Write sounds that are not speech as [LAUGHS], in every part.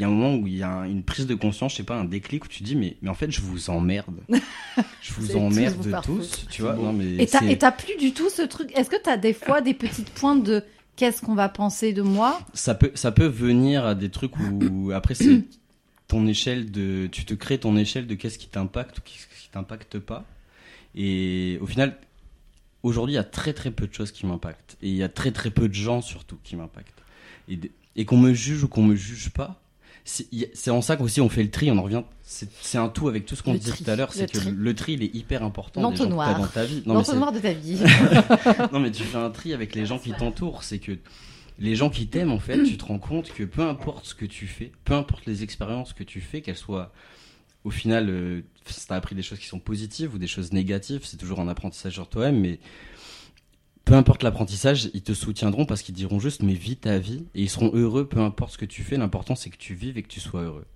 y a un moment où il y a une prise de conscience, je sais pas, un déclic où tu dis mais, mais en fait je vous emmerde. [LAUGHS] je vous emmerde tous vous tous, tu vois. Non, mais Et t'as plus du tout ce truc. Est-ce que t'as des fois des petites pointes de qu'est-ce qu'on va penser de moi? Ça peut ça peut venir à des trucs où après c'est ton échelle de tu te crées ton échelle de qu'est-ce qui t'impacte ou qu'est-ce qui t'impacte pas et au final aujourd'hui il y a très très peu de choses qui m'impactent et il y a très très peu de gens surtout qui m'impactent et, et qu'on me juge ou qu'on me juge pas c'est en ça qu'aussi on fait le tri on en revient c'est un tout avec tout ce qu'on disait tout à l'heure c'est que tri. le tri il est hyper important L'entonnoir. dans ta vie L'entonnoir de ta vie. [LAUGHS] non, mais tu fais un tri avec les gens qui t'entourent. C'est que les gens qui t'aiment, en fait, tu te rends compte que peu importe ce que tu fais, peu importe les expériences que tu fais, qu'elles soient au final, euh, si t'as appris des choses qui sont positives ou des choses négatives, c'est toujours un apprentissage sur toi-même, mais peu importe l'apprentissage, ils te soutiendront parce qu'ils diront juste mais vis ta vie et ils seront heureux peu importe ce que tu fais. L'important c'est que tu vives et que tu sois heureux.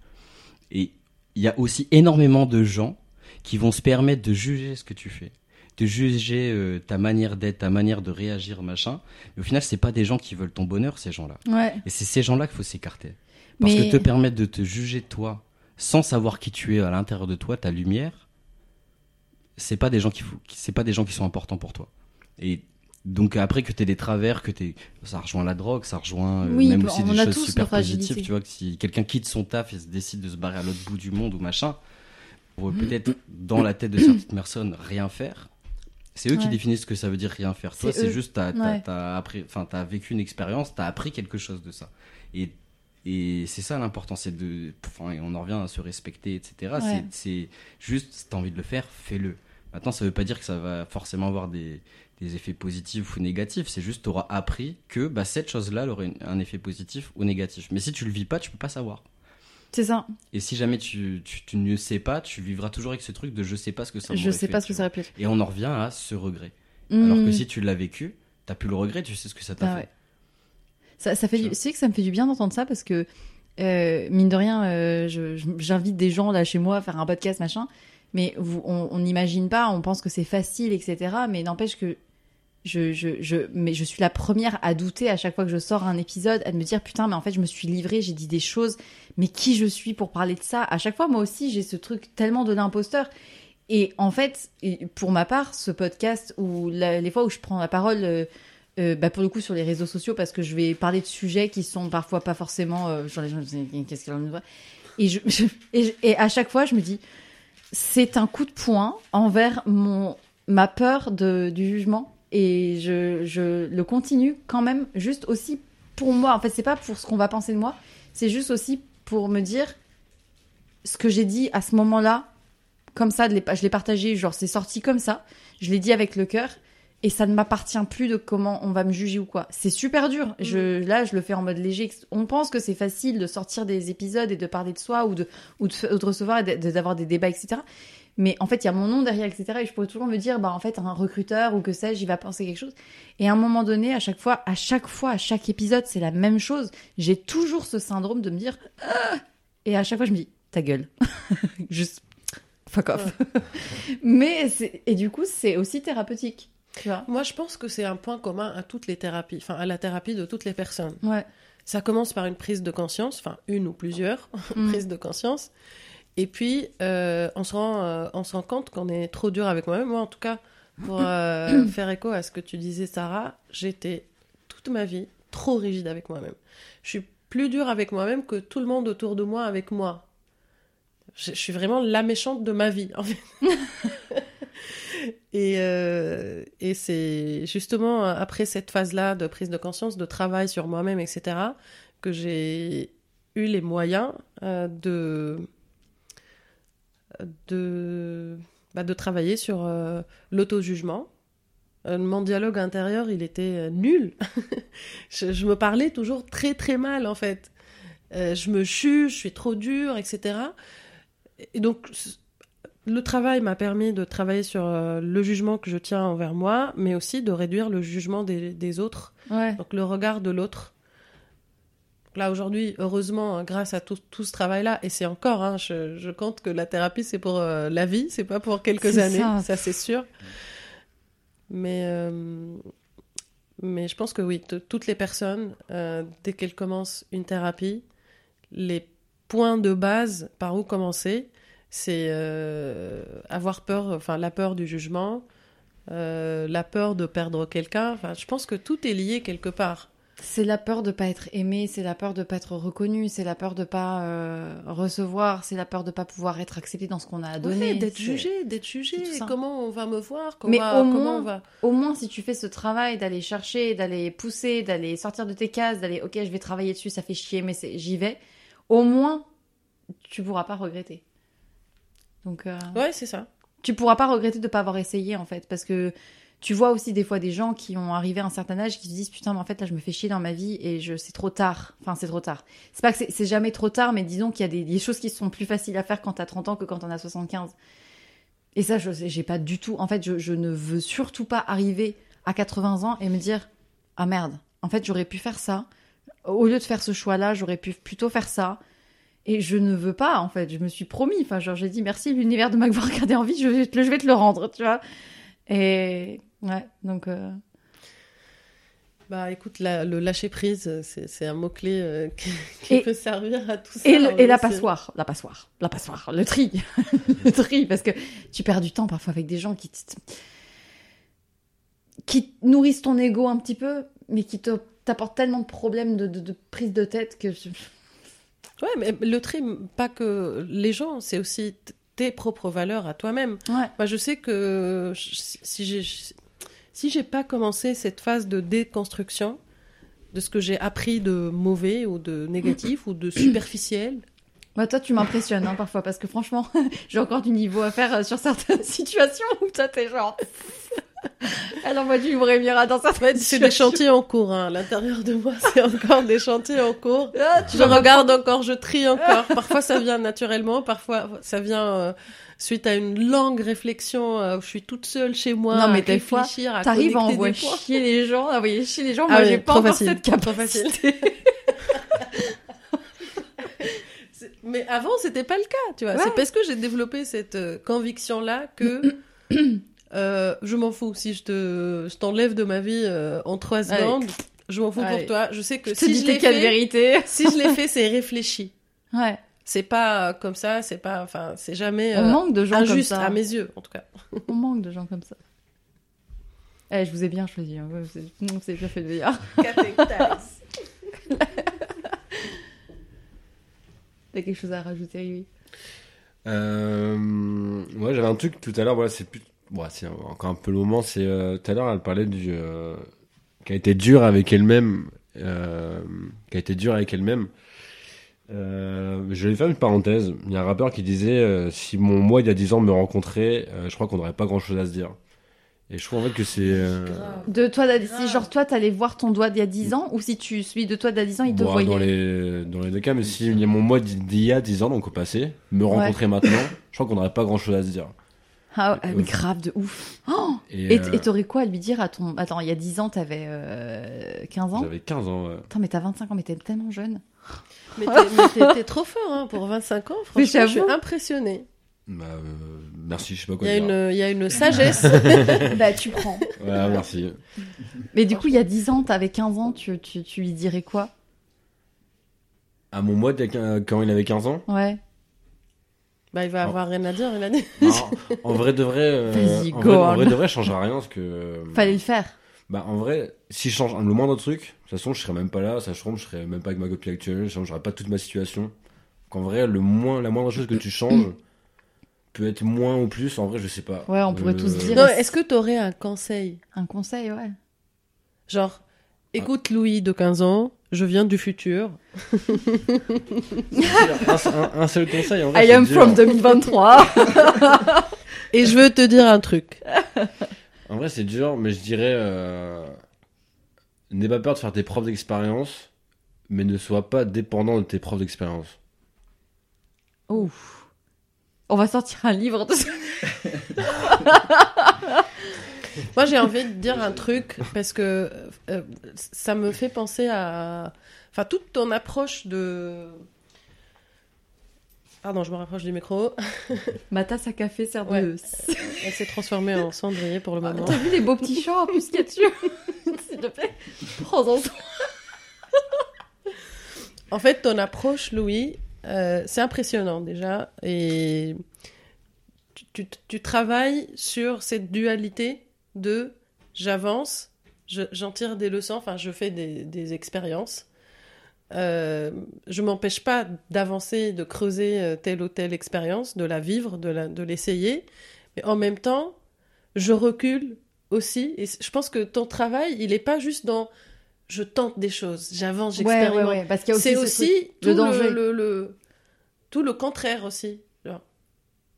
Et il y a aussi énormément de gens qui vont se permettre de juger ce que tu fais, de juger euh, ta manière d'être, ta manière de réagir, machin. Mais au final, c'est pas des gens qui veulent ton bonheur, ces gens-là. Ouais. Et c'est ces gens-là qu'il faut s'écarter. Parce Mais que te permettre de te juger toi, sans savoir qui tu es à l'intérieur de toi, ta lumière, c'est pas des gens qui, fou- qui- c'est pas des gens qui sont importants pour toi. Et donc après que t'aies des travers, que t'aies, ça rejoint la drogue, ça rejoint euh, Oui, même bah, aussi des choses super positives. Tu vois que si quelqu'un quitte son taf et se décide de se barrer à l'autre bout du monde ou machin, pour Mm. peut-être dans la tête de certaines personnes rien faire. C'est eux qui définissent ce que ça veut dire rien faire. Toi, C'est juste t'as Ouais. appris, enfin t'as vécu une expérience, t'as appris quelque chose de ça. Et et c'est ça l'important, c'est de, enfin, et on en revient à se respecter, etc. Ouais. C'est juste, si t'as envie de le faire, fais-le. Maintenant, ça veut pas dire que ça va forcément avoir des, des effets positifs ou négatifs. C'est juste, t'auras appris que bah, cette chose-là aurait un effet positif ou négatif. Mais si tu le vis pas, tu peux pas savoir. c'est ça. Et si jamais tu, tu, tu ne sais pas, tu vivras toujours avec ce truc de je sais pas ce que ça Je sais fait, pas ce tu que ça vois. aurait pu être. Et on en revient à ce regret. Alors que si tu l'as vécu, t'as plus le regret, tu sais ce que ça t'a Ah fait. ouais. Ça, ça fait Tu du... que ça me fait du bien d'entendre ça parce que, euh, mine de rien, euh, j'invite des gens là chez moi à faire un podcast, machin. Mais vous, on n'imagine pas, on pense que c'est facile, etc. Mais n'empêche que je, je, je, mais je suis la première à douter à chaque fois que je sors un épisode, à me dire putain, mais en fait, je me suis livrée, j'ai dit des choses, mais qui je suis pour parler de ça? À chaque fois, moi aussi, j'ai ce truc tellement de l'imposteur. Et en fait, pour ma part, ce podcast ou les fois où je prends la parole, euh, euh, bah pour le coup sur les réseaux sociaux, parce que je vais parler de sujets qui sont parfois pas forcément, euh, genre les gens qu'est-ce qu'elle en voit? Et, et, à chaque fois je me dis c'est un coup de poing envers mon ma peur du jugement et je, je le continue quand même juste aussi pour moi. En fait, c'est pas pour ce qu'on va penser de moi, c'est juste aussi pour me dire ce que j'ai dit à ce moment-là, comme ça, de je l'ai partagé, genre c'est sorti comme ça, je l'ai dit avec le cœur. Et ça ne m'appartient plus de comment on va me juger ou quoi. C'est super dur. Je, là, je le fais en mode léger. On pense que c'est facile de sortir des épisodes et de parler de soi ou de, ou de, ou de recevoir et d'avoir des débats, etc. Mais en fait, il y a mon nom derrière, etc. Et je pourrais toujours me dire, bah, en fait, un recruteur ou que sais-je, il va penser quelque chose. Et à un moment donné, à chaque fois, à chaque fois, à chaque épisode, c'est la même chose. J'ai toujours ce syndrome de me dire, Ah et à chaque fois, je me dis, ta gueule. [LAUGHS] Juste, fuck off. [LAUGHS] Mais et du coup, c'est aussi thérapeutique. Tu vois? Moi, je pense que c'est un point commun à toutes les thérapies, enfin à la thérapie de toutes les personnes. Ouais. Ça commence par une prise de conscience, enfin une ou plusieurs [LAUGHS] Mm. prises de conscience. Et puis, euh, on, se rend, euh, on se rend compte qu'on est trop dur avec moi-même. Moi, en tout cas, pour euh, [COUGHS] faire écho à ce que tu disais, Sarah, j'étais toute ma vie trop rigide avec moi-même. Je suis plus dure avec moi-même que tout le monde autour de moi avec moi. Je, je suis vraiment la méchante de ma vie, en fait. [LAUGHS] et et c'est justement après cette phase-là de prise de conscience, de travail sur moi-même, etc., que j'ai eu les moyens de de bah, de travailler sur euh, l'auto-jugement. Euh, mon dialogue intérieur, il était euh, nul. [LAUGHS] je, je me parlais toujours très très mal en fait. Je me juge, je suis trop dure, etc. Et donc le travail m'a permis de travailler sur le jugement que je tiens envers moi, mais aussi de réduire le jugement des, des autres Ouais. donc le regard de l'autre. Là aujourd'hui, heureusement, hein, grâce à tout, tout ce travail-là, et c'est encore, hein, je, je compte que la thérapie c'est pour euh, la vie, c'est pas pour quelques années, ça. ça, c'est sûr. Mais euh, mais je pense que oui, toutes les personnes, euh, dès qu'elles commencent une thérapie, les point de base par où commencer. C'est avoir peur, enfin la peur du jugement, la peur de perdre quelqu'un. Enfin, je pense que tout est lié quelque part. C'est la peur de pas être aimé, c'est la peur de pas être reconnu, c'est la peur de pas euh, recevoir, c'est la peur de pas pouvoir être accepté dans ce qu'on a à donner. Ouais, d'être jugé, d'être jugé. Comment on va me voir? Mais comment, au comment moins- on va Au moins, si tu fais ce travail d'aller chercher, d'aller pousser, d'aller sortir de tes cases, d'aller, ok, je vais travailler dessus, ça fait chier, mais j'y vais. Au moins, tu pourras pas regretter. Donc, euh, Ouais, c'est ça. tu pourras pas regretter de pas avoir essayé en fait, parce que tu vois aussi des fois des gens qui ont arrivé à un certain âge qui se disent putain, mais en fait là je me fais chier dans ma vie et je c'est trop tard. Enfin, c'est trop tard. C'est pas que c'est- jamais trop tard, mais disons qu'il y a des, choses qui sont plus faciles à faire quand t'as 30 ans que quand t'en as 75. Et ça, je j'ai pas du tout. En fait, je, ne veux surtout pas arriver à 80 ans et me dire ah merde. En fait, j'aurais pu faire ça. Au lieu de faire ce choix-là, j'aurais pu plutôt faire ça. Et je ne veux pas, en fait. Je me suis promis. Enfin, genre, j'ai dit merci, l'univers de m'avoir regardé en vie, je vais, te le- je vais te le rendre, tu vois. Et ouais, donc. euh, Bah écoute, la- le lâcher prise, c'est un mot-clé euh, [LAUGHS] qui, qui Et- peut servir à tout ça. Et, le- et la passoire, la passoire, la passoire, le tri, [LAUGHS] le tri, parce que tu perds du temps parfois avec des gens qui qui nourrissent ton ego un petit peu, mais qui te t'apportent tellement de problèmes de, de, de prise de tête que je- [LAUGHS] Ouais, mais le tri, pas que les gens, c'est aussi tes propres valeurs à toi-même. ouais. Moi, je sais que je- si j'ai si j'ai pas commencé cette phase de déconstruction de ce que j'ai appris de mauvais ou de négatif ou de superficiel, Bah, toi, tu m'impressionnes hein, parfois parce que franchement, [LAUGHS] j'ai encore du niveau à faire euh, sur certaines [LAUGHS] situations où toi, t'es genre. Elle envoie du Mira dans certaines fait, c'est des chantiers en cours. hein. L'intérieur de moi, c'est encore des chantiers en cours. Ah, tu Je regarde encore, je trie encore. Parfois, ça vient naturellement, parfois, ça vient euh, suite à une longue réflexion euh, où je suis toute seule chez moi. Non, mais à des fois, réfléchir, à T'arrives à envoyer chier les gens, à envoyer chier les gens. Ah Moi, oui, j'ai pas encore cette capacité. [LAUGHS] Mais avant, c'était pas le cas, tu vois. Ouais. C'est parce que j'ai développé cette euh, conviction-là que [CLEARS THROAT] euh, je m'en fous. Si je te, je t'enlève de ma vie euh, en trois secondes, je m'en fous Allez. pour toi. Je sais que Je si je l'ai fait, vérités. si je l'ai fait, c'est réfléchi. [LAUGHS] Ouais. C'est pas euh, comme ça, c'est pas, enfin, c'est jamais On euh, manque de gens injuste comme ça. à mes yeux, en tout cas. [LAUGHS] On manque de gens comme ça. Eh, je vous ai bien choisi. Hein. Vous avez- bien fait de venir. [LAUGHS] T'as quelque chose à rajouter, oui. Euh, moi, j'avais un truc tout à l'heure, voilà, c'est plus. Bon, c'est encore un peu le moment. C'est euh, tout à l'heure, elle parlait du. Euh, qui a été dure avec elle-même. Euh, qui a été dure avec elle-même. Euh, je vais faire une parenthèse. Il y a un rappeur qui disait euh, si mon moi il y a 10 ans me rencontrait, euh, je crois qu'on n'aurait pas grand chose à se dire. Et je trouve en fait que c'est. De toi, Grave. genre toi, t'allais voir ton doigt d'il y a 10 ans, ou si tu celui de toi d'il y a 10 ans, il te bon, voyait. dans, les, dans les deux cas, mais si il y a mon moi d'il y a 10 ans, donc au passé, me rencontrer maintenant, je crois qu'on n'aurait pas grand chose à se dire. Ah, ah, mais grave de ouf. Oh Et, et euh, t'aurais quoi à lui dire à ton. Attends, il y a 10 ans, t'avais euh, 15 ans? J'avais 15 ans. ouais. Attends, mais t'as 25 ans, mais t'es tellement jeune. Mais t'es, trop fort, hein, pour 25 ans. Mais Franchement, je suis impressionnée. Bah, euh, merci, je sais pas Il quoi y a dire. une, il y a une [LAUGHS] sagesse. [LAUGHS] bah, tu prends. Voilà, merci. Mais du coup, il y a 10 ans, t'avais 15 ans, tu, tu, tu lui dirais quoi? À mon y quin- quand il avait 15 ans, Ouais. Bah, il va Oh. avoir rien à dire, il a dit. alors, [LAUGHS] en vrai de vrai, euh, en, vrai, en on. vrai de vrai, je changerais rien parce que. euh, Fallait le faire. Bah, en vrai, si je change le moindre truc, de toute façon, je serais même pas là, ça je serais même pas avec ma copine actuelle, je changerais pas toute ma situation. Qu'en vrai, le moins, la moindre chose que tu changes [COUGHS] peut être moins ou plus, en vrai, je sais pas. Ouais, on pourrait tous dire. Non, est-ce que t'aurais un conseil? Un conseil, ouais. Genre, écoute Louis de 15 ans, je viens du futur. un, seul conseil, en vrai. I am dur. from 2023. Et je veux te dire un truc. En vrai, c'est dur, mais je dirais. Euh... N'aie pas peur de faire tes propres expériences, mais ne sois pas dépendant de tes propres expériences. Ouf. On va sortir un livre de ça. [LAUGHS] Moi, j'ai envie de dire un truc parce que euh, ça me fait penser à. Enfin, toute ton approche de. Pardon, je me rapproche du micro. [LAUGHS] Ma tasse à café sert de. Elle s'est transformée en cendrier pour le moment. T'as vu les beaux petits chants en plus qu'il y a dessus [LAUGHS] S'il te plaît, prends-en soin. En fait, ton approche, Louis, euh, c'est impressionnant déjà. Et tu, tu- tu travailles sur cette dualité de j'avance, je- j'en tire des leçons, enfin je fais des, des expériences. Euh, je m'empêche pas d'avancer, de creuser euh, telle ou telle expérience, de la vivre, de l'essayer. Mais en même temps, je recule aussi. Et je pense que ton travail, il est pas juste dans je tente des choses, j'avance, Ouais, ouais, j'expérimente. ouais, parce qu'il y a aussi C'est ce aussi tout le le, danger. le- le- tout le contraire aussi. Genre,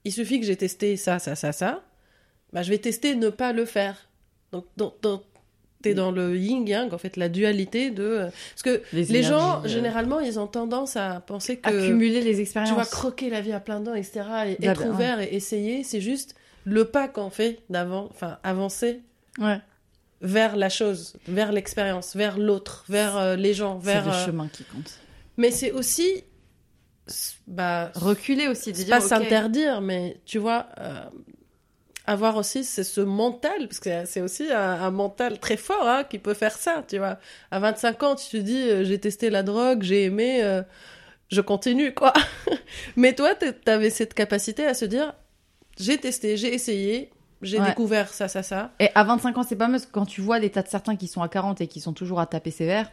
il suffit que j'ai testé ça, ça, ça, ça. Bah, je vais tester ne pas le faire. Donc, dans, dans- t'es dans le yin-yang, en fait, la dualité de. euh, Parce que Les les, gens, euh, généralement, ils ont tendance à penser que accumuler les tu expériences. vas croquer la vie à plein dents, etc. Et Bah, être bah, ouais. ouvert et essayer, c'est juste le pas qu'on fait d'avant, enfin, avancer Ouais. vers la chose, vers l'expérience, vers l'autre, vers euh, les gens, C'est vers. le euh, chemin qui compte. Mais c'est aussi. Bah, Reculer aussi, de c'est dire, pas s'interdire, mais tu vois, avoir aussi c'est ce mental, parce que c'est aussi un, un mental très fort hein, qui peut faire ça, tu vois. À 25 ans, tu te dis, euh, j'ai testé la drogue, j'ai aimé, euh, je continue, quoi. [LAUGHS] mais toi, tu avais cette capacité à se dire, j'ai testé, j'ai essayé, j'ai Ouais. découvert ça, ça, ça. Et à 25 ans, c'est pas mal parce que quand tu vois l'état de certains qui sont à 40 et qui sont toujours à taper sévère,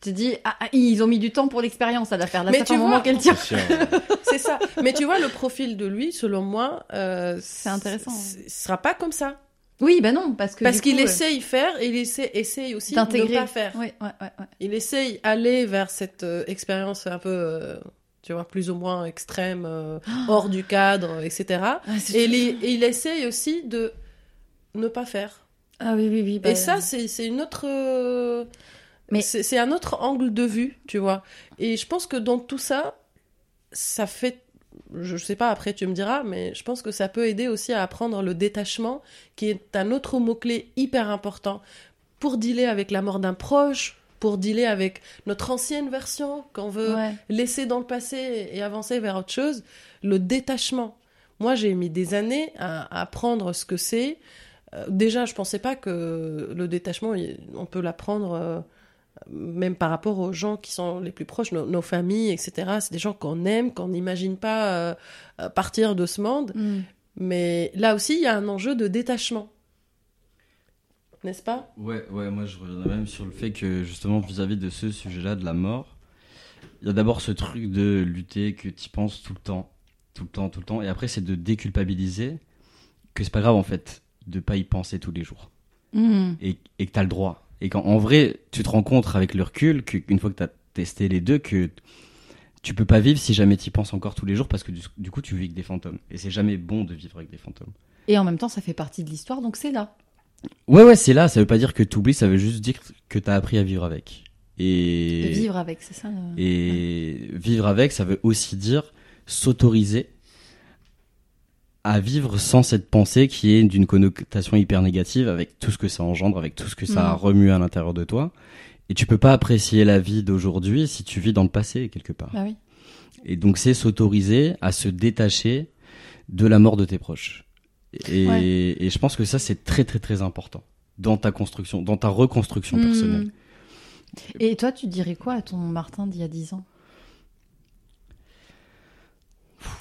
te dis, ah, ah, ils ont mis du temps pour l'expérience à la faire. Là, Mais ça tu fait un moment vois- qu'elle. C'est sûr. [LAUGHS] C'est ça. Mais tu vois, le profil de lui, selon moi, euh, C'est intéressant. Ce sera pas comme ça. Oui, bah non, parce que. Parce qu'il coup, euh, essaye faire et il essaie, essaye aussi de d'intégrer. ne pas faire. Oui, ouais, ouais, ouais. Il essaye aller vers cette euh, expérience un peu, euh, tu vois, plus ou moins extrême, euh, [GASPS] hors du cadre, etc. Ah, Et il, et il essaye aussi de ne pas faire. Ah oui, oui, oui. bah, Et ça, c'est c'est une autre. Mais- c'est un autre angle de vue, tu vois. Et je pense que dans tout ça, ça fait. Je sais pas, après tu me diras, mais je pense que ça peut aider aussi à apprendre le détachement, qui est un autre mot-clé hyper important pour dealer avec la mort d'un proche, pour dealer avec notre ancienne version qu'on veut Ouais. laisser dans le passé et avancer vers autre chose, le détachement. Moi, j'ai mis des années à, apprendre ce que c'est. Euh, déjà, je pensais pas que le détachement, on peut l'apprendre euh, même par rapport aux gens qui sont les plus proches, nos, nos familles, etc. C'est des gens qu'on aime, qu'on n'imagine pas euh, euh, partir de ce monde. Mm. Mais là aussi, il y a un enjeu de détachement. N'est-ce pas? Ouais, ouais, moi je reviendrai même sur le fait que justement vis-à-vis de ce sujet-là, de la mort, il y a d'abord ce truc de lutter que tu penses tout le temps, tout le temps, tout le temps, et après c'est de déculpabiliser que c'est pas grave en fait de pas y penser tous les jours, Mm. et, et que t'as le droit. Et qu'en en vrai, tu te rends compte avec le recul qu'une fois que t'as testé les deux, que tu peux pas vivre si jamais tu y penses encore tous les jours parce que du, du coup tu vis avec des fantômes. Et c'est jamais bon de vivre avec des fantômes. Et en même temps, ça fait partie de l'histoire, donc c'est là. Ouais, ouais, c'est là, ça veut pas dire que t'oublies, ça veut juste dire que t'as appris à vivre avec. De Et, vivre avec, c'est ça. le- et vivre avec, ça veut aussi dire s'autoriser à vivre sans cette pensée qui est d'une connotation hyper négative avec tout ce que ça engendre, avec tout ce que ça Mhm. remue à l'intérieur de toi. Et tu peux pas apprécier la vie d'aujourd'hui si tu vis dans le passé quelque part. Bah oui. Et donc c'est s'autoriser à se détacher de la mort de tes proches. Et, Ouais. et je pense que ça c'est très très très important dans ta construction, dans ta reconstruction Mm. personnelle. Et toi, tu dirais quoi à ton Martin d'il y a 10 ans?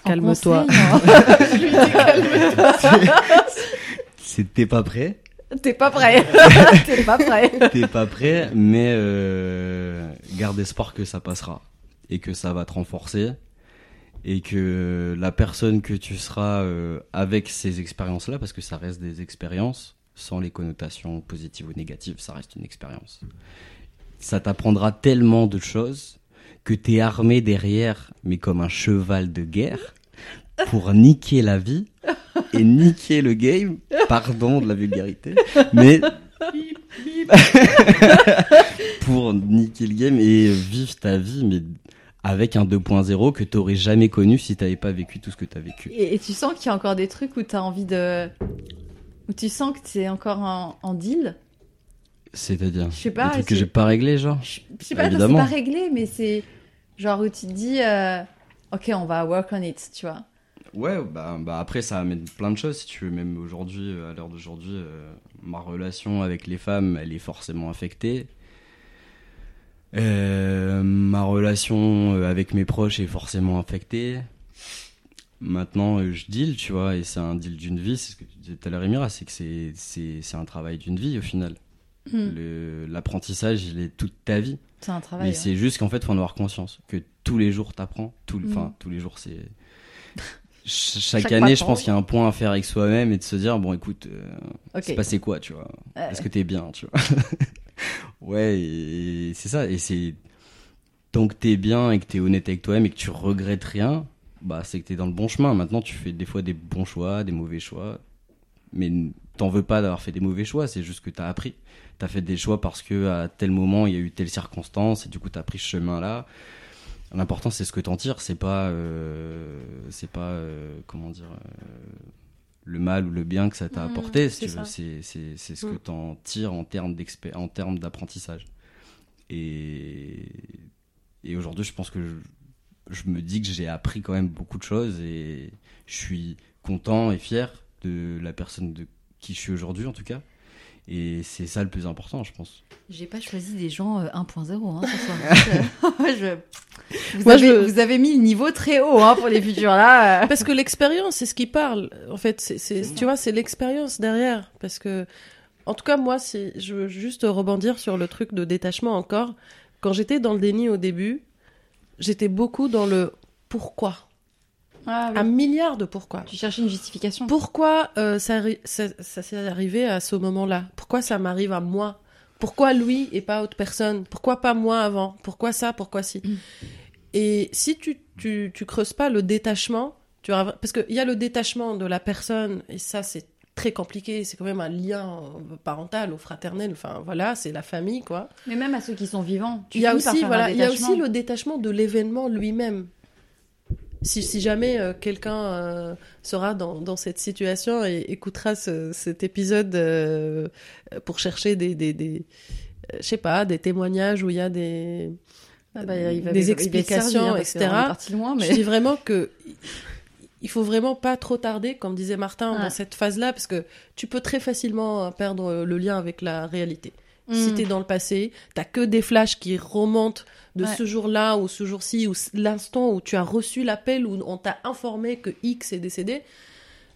Calme-toi. C'était pas prêt, T'es pas prêt. [LAUGHS] T'es pas prêt. t'es pas prêt, mais euh, garde espoir que ça passera et que ça va te renforcer et que la personne que tu seras euh, avec ces expériences-là, parce que ça reste des expériences, sans les connotations positives ou négatives, ça reste une expérience. Ça t'apprendra tellement de choses que t'es armé derrière, mais comme un cheval de guerre, pour niquer la vie et niquer le game. Pardon de la vulgarité, mais [LAUGHS] pour niquer le game et vivre ta vie, mais avec un 2.0 que t'aurais jamais connu si t'avais pas vécu tout ce que t'as vécu. Et, et tu sens qu'il y a encore des trucs où t'as envie de. Où tu sens que c'est encore en, en deal? C'est-à-dire Je sais pas, des trucs que j'ai pas réglé, genre. Je sais pas, c'est pas réglé, mais c'est genre où tu te dis, euh, ok, on va work on it, tu vois. Ouais, bah, bah après ça amène plein de choses si tu veux. Même aujourd'hui, euh, à l'heure d'aujourd'hui, euh, ma relation avec les femmes, elle est forcément affectée. Ma relation avec mes proches est forcément affectée. Maintenant, je deal, tu vois, et c'est un deal d'une vie. C'est ce que tu disais tout à l'heure, Emira, c'est que c'est un travail d'une vie au final. Hmm. L'apprentissage, il est toute ta vie. C'est un travail. Mais ouais. c'est juste qu'en fait, faut en avoir conscience. Que tous les jours, t'apprends. Tout, Mm. Enfin, tous les jours, c'est. [LAUGHS] Ch- Chaque, Chaque année, je pense qu'il y a un point à faire avec soi-même et de se dire, bon, écoute, euh, c'est passé quoi, tu vois? Est-ce que t'es bien, tu vois? [LAUGHS] Ouais, et c'est ça. Et c'est. Tant que t'es bien et que t'es honnête avec toi-même et que tu regrettes rien, bah, c'est que t'es dans le bon chemin. Maintenant, tu fais des fois des bons choix, des mauvais choix. Mais t'en veux pas d'avoir fait des mauvais choix, c'est juste que t'as appris. T'as fait des choix parce que à tel moment il y a eu telle circonstance et du coup t'as pris ce chemin-là. L'important c'est ce que t'en tires, c'est pas, euh, c'est pas, euh, comment dire, euh, le mal ou le bien que ça t'a Mmh, apporté. Si c'est ça. c'est, ce que Mmh. t'en tires en termes en termes d'apprentissage. Et, et aujourd'hui, je pense que je, je me dis que j'ai appris quand même beaucoup de choses et je suis content et fier de la personne de qui je suis aujourd'hui en tout cas. Et c'est ça le plus important, je pense. J'ai pas choisi des gens euh, 1.0 hein, ce soir. [LAUGHS] [LAUGHS] Je- Vous, Moi, avez, je- vous avez mis le niveau très haut hein, pour les futurs là. euh. [LAUGHS] Parce que l'expérience, c'est ce qui parle. En fait, c'est, c'est- tu vois, c'est l'expérience derrière. Parce que, en tout cas, moi, si je veux juste rebondir sur le truc de détachement encore. Quand j'étais dans le déni au début, j'étais beaucoup dans le pourquoi. Ah, oui. Un milliard de pourquoi. Tu cherchais une justification. Pourquoi euh, ça, arri- ça, ça s'est arrivé à ce moment-là? Pourquoi ça m'arrive à moi? Pourquoi lui et pas autre personne? Pourquoi pas moi avant? Pourquoi ça? Pourquoi si Et si tu, tu, tu creuses pas le détachement, tu auras... parce qu'il y a le détachement de la personne, et ça c'est très compliqué, c'est quand même un lien euh, parental ou fraternel, enfin voilà, c'est la famille quoi. Mais même à ceux qui sont vivants. Tu Il y a aussi, voilà, il y a aussi le détachement de l'événement lui-même. Si, si jamais euh, quelqu'un euh, sera dans, dans cette situation et écoutera ce- cet épisode euh, pour chercher des, des, des je sais pas, des témoignages où il y a des, Ah bah, il va- des il va explications, etc. loin, mais... Je dis vraiment que il faut vraiment pas trop tarder, comme disait Martin, dans cette phase-là, parce que tu peux très facilement perdre le lien avec la réalité. Si Mm. t'es dans le passé, t'as que des flashs qui remontent de Ouais. ce jour-là ou ce jour-ci ou l'instant où tu as reçu l'appel où on t'a informé que X est décédé,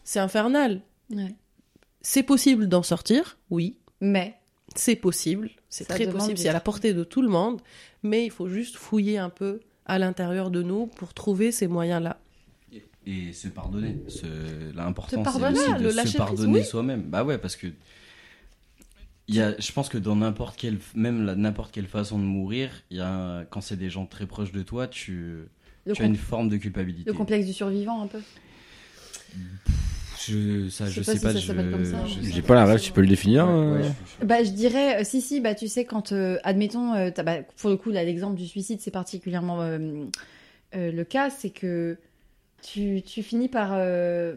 c'est infernal. Ouais. C'est possible d'en sortir, oui, Mais c'est possible, c'est très possible, c'est à la portée de tout le monde, mais il faut juste fouiller un peu à l'intérieur de nous pour trouver ces moyens-là. Et se pardonner. L'important, c'est pardonner, aussi de le se pardonner oui. soi-même. Bah ouais, parce que y a, je pense que dans n'importe quelle, même la- n'importe quelle façon de mourir, il y a, quand c'est des gens très proches de toi, tu, tu as une forme de culpabilité. le complexe du survivant, un peu. Je, ça, Je je sais sais pas pas. si ça s'appelle je- comme ça, je hein. sais J'ai pas. la rêve, tu peux le définir Ouais, euh, ouais, je- Bah, je dirais, euh, si, si, bah, tu sais, quand, euh, admettons, euh, t'as- bah, pour le coup, là, l'exemple du suicide, c'est particulièrement euh, euh, le cas, c'est que tu, tu finis par euh,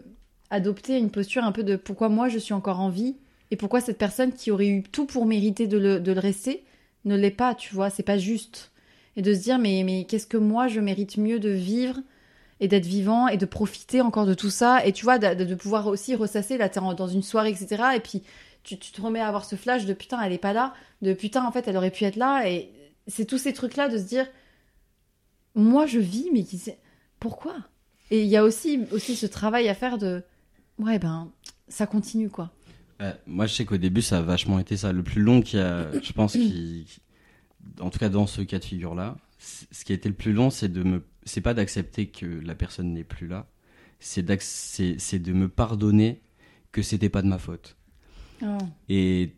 adopter une posture un peu de pourquoi moi je suis encore en vie et pourquoi cette personne qui aurait eu tout pour mériter de le, de le rester ne l'est pas, tu vois, c'est pas juste. Et de se dire, mais, mais qu'est-ce que moi je mérite mieux de vivre et d'être vivant et de profiter encore de tout ça et tu vois, de, pouvoir aussi ressasser, là, t'es dans une soirée, etc. Et puis tu, te remets à avoir ce flash de putain, elle est pas là, de putain, en fait, elle aurait pu être là. Et c'est tous ces trucs-là de se dire, moi, je vis, mais pourquoi? Et il y a aussi, aussi ce travail à faire de, ouais, ben, ça continue, quoi. Ouais, moi, je sais qu'au début, ça a vachement été ça. Le plus long qu'il y a, [COUGHS] je pense, qui, en tout cas dans ce cas de figure-là, ce qui a été le plus long, c'est de me, c'est pas d'accepter que la personne n'est plus là, c'est de me pardonner que c'était pas de ma faute. Et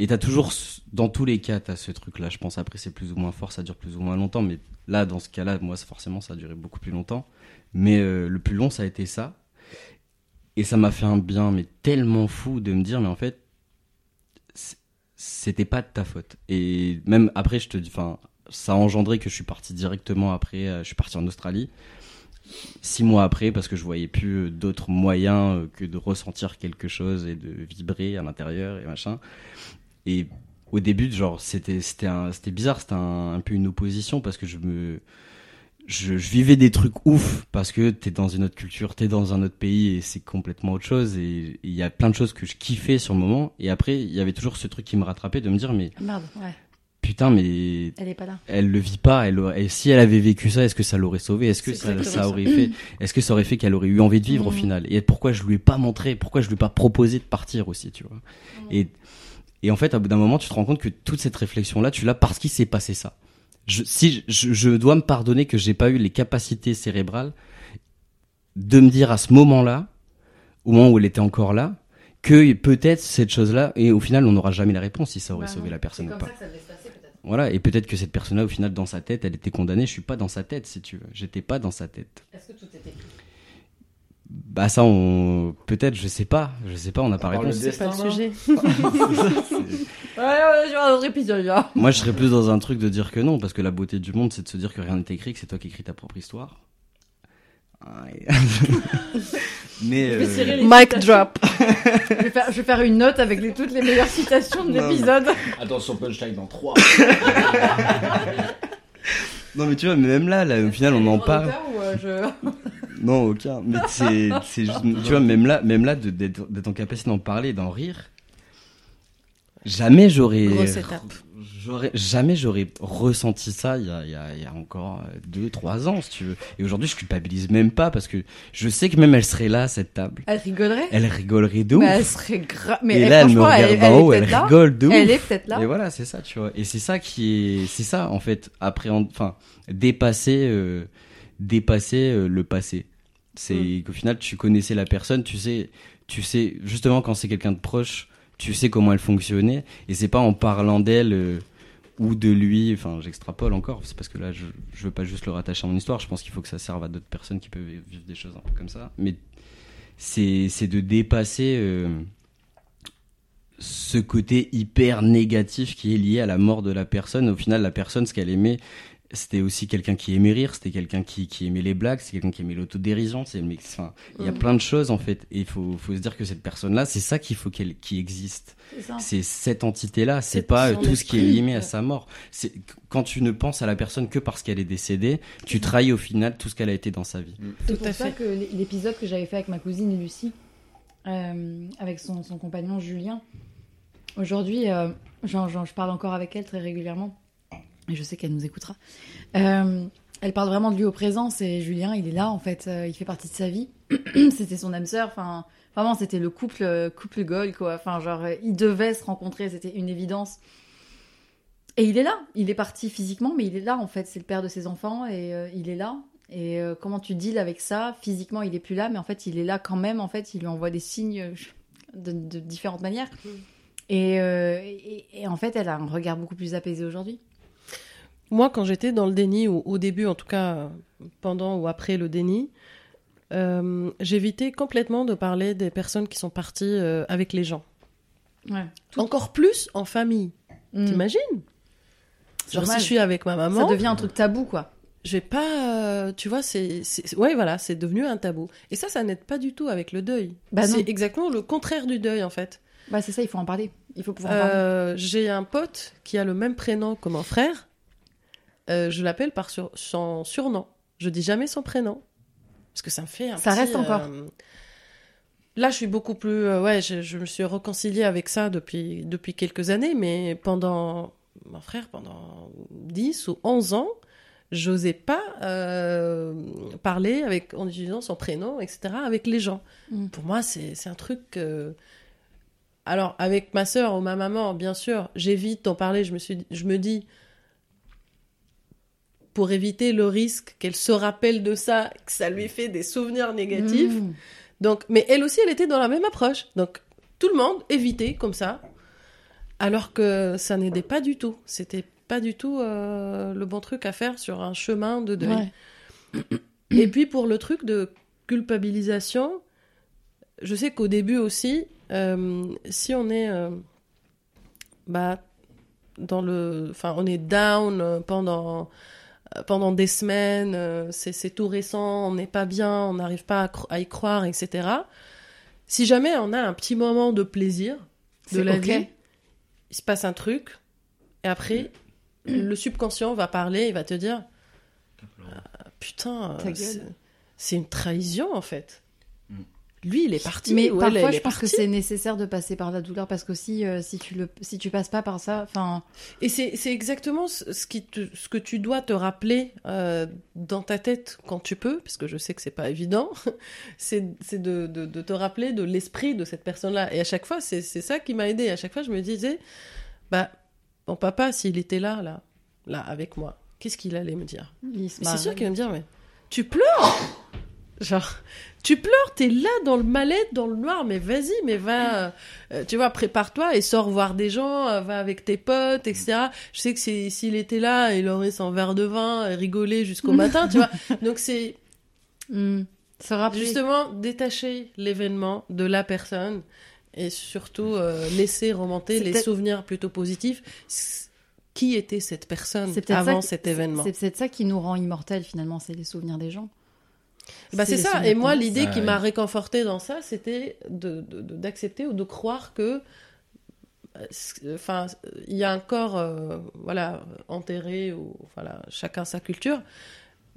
et t'as toujours, dans tous les cas, t'as ce truc-là. Je pense après c'est plus ou moins fort, ça dure plus ou moins longtemps. Mais là, dans ce cas-là, moi, forcément, ça a duré beaucoup plus longtemps. Mais euh, le plus long, ça a été ça. Et ça m'a fait un bien, mais tellement fou de me dire, mais en fait, c'était pas de ta faute. Et même après, je te enfin, ça a engendré que je suis parti directement après, euh, je suis parti en Australie. Six mois après, parce que je voyais plus euh, d'autres moyens euh, que de ressentir quelque chose et de vibrer à l'intérieur et machin. Et au début, genre, c'était, c'était c'était bizarre, c'était un peu une opposition parce que je me, je, je vivais des trucs ouf parce que t'es dans une autre culture, t'es dans un autre pays et c'est complètement autre chose et il y a plein de choses que je kiffais sur le moment et après il y avait toujours ce truc qui me rattrapait de me dire mais Merde, ouais. putain, mais Elle est pas là. elle le vit pas. Elle, et si elle avait vécu ça, est-ce que ça l'aurait sauvée? Est-ce que ça, exactement ça ça. aurait fait [CLEARS THROAT] Est-ce que ça aurait fait qu'elle aurait eu envie de vivre au Mm. final? Et pourquoi je lui ai pas montré? Pourquoi je lui ai pas proposé de partir aussi, tu vois? Et et en fait, à bout d'un moment, tu te rends compte que toute cette réflexion-là, tu l'as parce qu'il s'est passé ça. Je, si je, dois me pardonner que j'ai pas eu les capacités cérébrales de me dire à ce moment-là, au moment où elle était encore là, que peut-être cette chose-là, et au final, on n'aura jamais la réponse si ça aurait Bah sauvé non. la personne ou pas. ça que ça devait se passer, peut-être. Voilà, et peut-être que cette personne-là, au final, dans sa tête, elle était condamnée. Je suis pas dans sa tête, si tu veux. J'étais pas dans sa tête. Est-ce que tout était Bah ça, on peut-être, je sais pas, je sais pas, on n'a pas le réponse. C'est pas le sujet. [LAUGHS] Ouais, ouais, sur un autre épisode, là. [LAUGHS] Moi, je serais plus dans un truc de dire que non, parce que la beauté du monde, c'est de se dire que rien n'est écrit, que c'est toi qui écris ta propre histoire. [LAUGHS] Mais euh, Mic citations. drop. Je vais, faire, je vais faire une note avec les, toutes les meilleures citations de l'épisode. Attention, punchline dans 3. non, mais tu vois, mais même là, là, au final, on en parle. Ou, euh, je... Non, aucun. Mais c'est, c'est juste- tu vois, même là, même là, de- d'être d'être en capacité d'en parler, d'en rire. Jamais j'aurais, Grosse étape. j'aurais, jamais j'aurais ressenti ça il y a, il y a, il y a encore euh, deux, trois ans, si tu veux. Et aujourd'hui, je culpabilise même pas parce que je sais que même elle serait là à cette table. Elle rigolerait? Elle rigolerait de ouf. Mais elle serait grave. Mais et elle, là, elle me franchement, regarde elle, d'en elle haut, est elle peut-être là. rigole de ouf. Elle est peut-être là. Et voilà, c'est ça, tu vois. Et c'est ça qui est, c'est ça en fait, appréhender, enfin, dépasser, euh, dépasser euh, le passé. C'est Mm. qu'au final, tu connaissais la personne, tu sais, tu sais justement quand c'est quelqu'un de proche, tu sais comment elle fonctionnait, et c'est pas en parlant d'elle euh, ou de lui. Enfin, j'extrapole encore, c'est parce que là, je, je veux pas juste le rattacher à mon histoire. Je pense qu'il faut que ça serve à d'autres personnes qui peuvent vivre des choses un peu comme ça. Mais c'est, c'est de dépasser. euh, ce côté hyper négatif qui est lié à la mort de la personne. Au final, la personne, ce qu'elle aimait, c'était aussi quelqu'un qui aimait rire, c'était quelqu'un qui, qui aimait les blagues, c'est quelqu'un qui aimait l'autodérision. C'est, enfin, il y a Mm. plein de choses en fait. Et il faut, faut se dire que cette personne-là, c'est ça qu'il faut qu'elle, qui existe. C'est. C'est cette entité-là. C'est C'est pas euh, tout ce qui est lié à sa mort. C'est quand tu ne penses à la personne que parce qu'elle est décédée, tu trahis au final tout ce qu'elle a été dans sa vie. C'est Tout pour à ça fait. que l'é- l'épisode que j'avais fait avec ma cousine Lucie, euh, avec son, son compagnon Julien, aujourd'hui, euh, je parle encore avec elle très régulièrement, et je sais qu'elle nous écoutera. Euh, elle parle vraiment de lui au présent, c'est Julien, il est là en fait, euh, il fait partie de sa vie. [CLEARS THROAT] c'était son âme sœur, enfin, vraiment c'était le couple, euh, couple goal quoi. Enfin, genre, ils devaient se rencontrer, c'était une évidence. Et il est là, il est parti physiquement, mais il est là en fait, c'est le père de ses enfants et euh, il est là. Et euh, comment tu deals avec ça? Physiquement, il est plus là, mais en fait, il est là quand même. En fait, il lui envoie des signes [LAUGHS] de, de différentes manières. Mm. Et, euh, et, et en fait, elle a un regard beaucoup plus apaisé aujourd'hui. Moi, quand j'étais dans le déni, ou au début, en tout cas, pendant ou après le déni, euh, j'évitais complètement de parler des personnes qui sont parties euh, avec les gens. Ouais. Encore plus en famille. T'imagines? Genre, si je suis avec ma Ça maman, devient un truc tabou, quoi. je vais pas. euh, tu vois, c'est. Ouais, voilà, c'est devenu un tabou. Et ça, ça n'aide pas du tout avec le deuil. Bah c'est exactement le contraire du deuil, en fait. Bah, c'est ça, il faut en parler. Il faut pouvoir en parler. J'ai un pote qui a le même prénom que mon frère. Euh, je l'appelle par sur- son surnom. Je dis jamais son prénom. Parce que ça me fait un Ça petit, reste encore. euh, Là, je suis beaucoup plus. euh, ouais, je, je me suis réconciliée avec ça depuis, depuis quelques années, mais pendant. Mon frère, pendant 10 ou 11 ans, j'osais pas euh, parler avec, en utilisant son prénom, etc., avec les gens. Mm. Pour moi, c'est c'est un truc. euh, Alors, avec ma sœur ou ma maman, bien sûr, j'évite d'en parler. Je me, suis, je me dis, pour éviter le risque qu'elle se rappelle de ça, que ça lui fait des souvenirs négatifs. Mmh. Donc, mais elle aussi, elle était dans la même approche. Donc, tout le monde évitait comme ça, alors que ça n'aidait pas du tout. C'était pas du tout euh, le bon truc à faire sur un chemin de deuil. Ouais. Et puis pour le truc de culpabilisation, je sais qu'au début aussi, euh, si on est euh, bah, dans le, enfin, on est down pendant pendant des semaines, euh, c'est tout récent, on n'est pas bien, on n'arrive pas à, y croire, etc. Si jamais on a un petit moment de plaisir de la vie, il se passe un truc, et après, le subconscient va parler, il va te dire Ah, Putain, Ta euh, c'est une trahison en fait. Lui, il est parti. Mais ou parfois, elle je pense que c'est nécessaire de passer par la douleur parce qu'aussi, euh, si tu le, si tu passes pas par ça, enfin, Et c'est c'est exactement ce, qui te- ce que tu dois te rappeler euh, dans ta tête quand tu peux, parce que je sais que c'est pas évident, [LAUGHS] c'est c'est de, de, de te rappeler de l'esprit de cette personne-là. Et à chaque fois, c'est c'est ça qui m'a aidé. À chaque fois, je me disais, bah, mon papa, s'il était là, là, là, avec moi, qu'est-ce qu'il allait me dire? C'est sûr qu'il va me dire, mais tu pleures Genre, tu pleures, t'es là dans le mal-être, dans le noir, mais vas-y, mais va, euh, tu vois, prépare-toi et sors voir des gens, euh, va avec tes potes, etc. Je sais que c'est- s'il était là, il aurait son verre de vin et rigolé jusqu'au [LAUGHS] matin, tu vois. Donc c'est rappeler. justement détacher l'événement de la personne et surtout euh, laisser remonter les souvenirs plutôt positifs. Qui était cette personne avant cet événement? C'est peut-être ça qui nous rend immortels finalement, c'est les souvenirs des gens. Bah c'est ça. Et moi, l'idée qui ouais. m'a réconforté dans ça, c'était de de- de- d'accepter ou de croire que, euh, enfin, il y a un corps, euh, voilà, enterré ou voilà, chacun sa culture,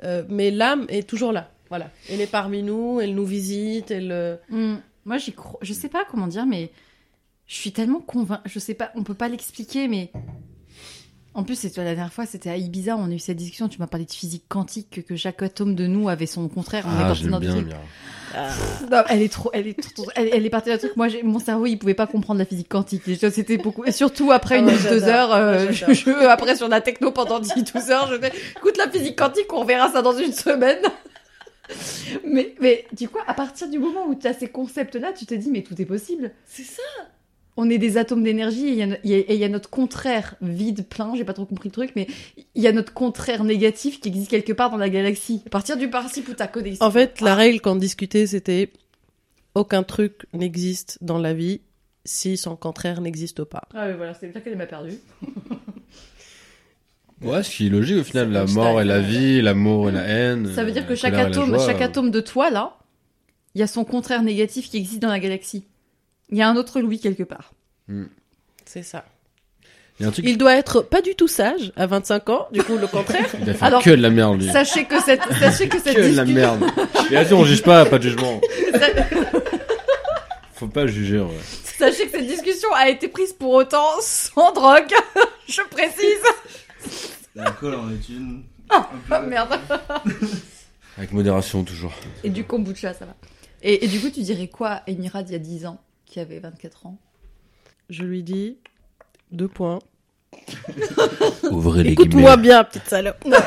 euh, mais l'âme est toujours là. Voilà, elle est parmi nous, elle nous visite, elle. Hmm. Moi, j'y crois. Je sais pas comment dire, mais je suis tellement convaincue. Je sais pas, on peut pas l'expliquer, mais. En plus, c'est la dernière fois, c'était à Ibiza, on a eu cette discussion, tu m'as parlé de physique quantique, que, que chaque atome de nous avait son contraire. on Ah, dans bien, bien. Non, elle est trop, elle est trop, elle, elle est partie d'un truc. Moi, j'ai- mon cerveau, il pouvait pas comprendre la physique quantique. C'était beaucoup, et surtout après Ah une ouais, ou deux heures, euh, Ouais, je, après sur la techno pendant 10, 12 heures, je fais, écoute la physique quantique, on verra ça dans une semaine. mais, mais, du coup, à partir du moment où tu as ces concepts-là, tu te dis, mais tout est possible. C'est ça. On est des atomes d'énergie et il y, a y notre contraire vide, plein, j'ai pas trop compris le truc, mais il y a notre contraire négatif qui existe quelque part dans la galaxie. À partir du principe où t'as connexion. En fait, la règle qu'on discutait, c'était aucun truc n'existe dans la vie si son contraire n'existe pas. Ah oui, voilà, c'est là qu'elle m'a perdu. [LAUGHS] Ouais, ce qui est logique au final, la mort et la ouais. vie, l'amour et la haine. Ça veut dire euh, que la chaque atome, joie, chaque euh, atome de toi, là, il y a son contraire négatif qui existe dans la galaxie. Il y a un autre Louis quelque part. C'est ça. Il truc, doit être pas du tout sage à 25 ans, du coup le [LAUGHS] contraire. il a fait Alors, que de la merde, lui. Sachez que cette, [LAUGHS] sachez que cette Que de la merde. Et vas-y, on juge pas, pas de jugement. [LAUGHS] Faut pas juger, ouais. sachez que cette discussion a été prise pour autant sans drogue. Je précise. L'alcool en est une. Ah, merde. Avec modération, toujours. Et du kombucha, ça va. Et, et du coup, tu dirais quoi Emirad il y a 10 ans, qui avait 24 ans Je lui dis deux points. [LAUGHS] Ouvrez Écoute-moi bien, petite salope. Non.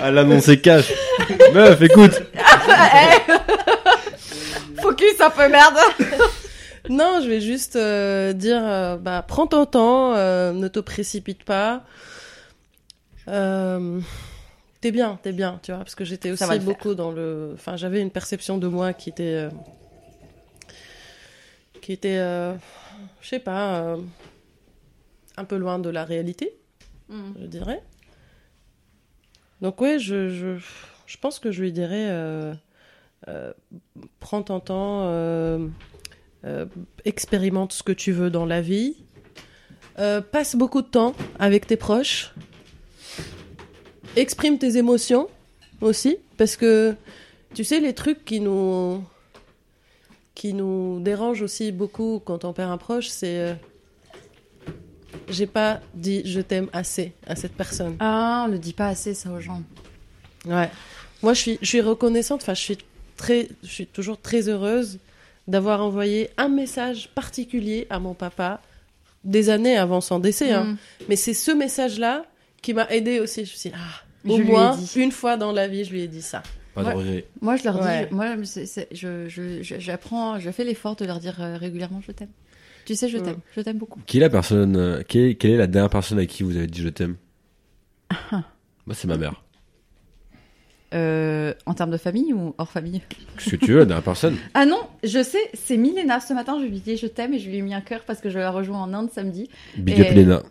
Ah, l'annonce est cash. Meuf, écoute. [LAUGHS] Focus un peu, merde [LAUGHS] Non, je vais juste euh, dire, euh, bah, prends ton temps, euh, ne te précipite pas. Euh, t'es bien, t'es bien, tu vois, parce que j'étais aussi faire. beaucoup dans le, enfin, j'avais une perception de moi qui était, euh, qui était, euh, je sais pas, euh, un peu loin de la réalité, je dirais. Donc ouais, je, je, je pense que je lui dirais, prends ton temps. expérimente ce que tu veux dans la vie. Passe beaucoup de temps avec tes proches. Exprime tes émotions aussi, parce que tu sais, les trucs qui nous, qui nous dérangent aussi beaucoup quand on perd un proche, c'est euh, j'ai pas dit je t'aime assez à cette personne. Ah, on le dit pas assez, ça, aux gens. Ouais. Moi, je suis, je suis reconnaissante. Enfin, je suis très, je suis toujours très heureuse d'avoir envoyé un message particulier à mon papa des années avant son décès. hein. Mm. Mais c'est ce message-là qui m'a aidée aussi. Je me suis dit, ah, au moins une fois dans la vie, je lui ai dit ça. Pas de Ouais. regret. Moi, je leur dis, Ouais. je- moi, c'est- c'est- je, je, je- j'apprends, je fais l'effort de leur dire euh, régulièrement je t'aime. Tu sais, je Mm. t'aime, je t'aime beaucoup. Qui est la personne, euh, qui est- quelle est la dernière personne à qui vous avez dit je t'aime? Ah. [LAUGHS] Moi, c'est ma mère. Euh, en termes de famille ou hors famille Qu'est-ce que tu veux, la dernière personne [LAUGHS] Ah non, je sais, c'est Milena. Ce matin, je lui ai dit je t'aime et je lui ai mis un cœur parce que je la rejoins en Inde samedi. Big Et- up Lena.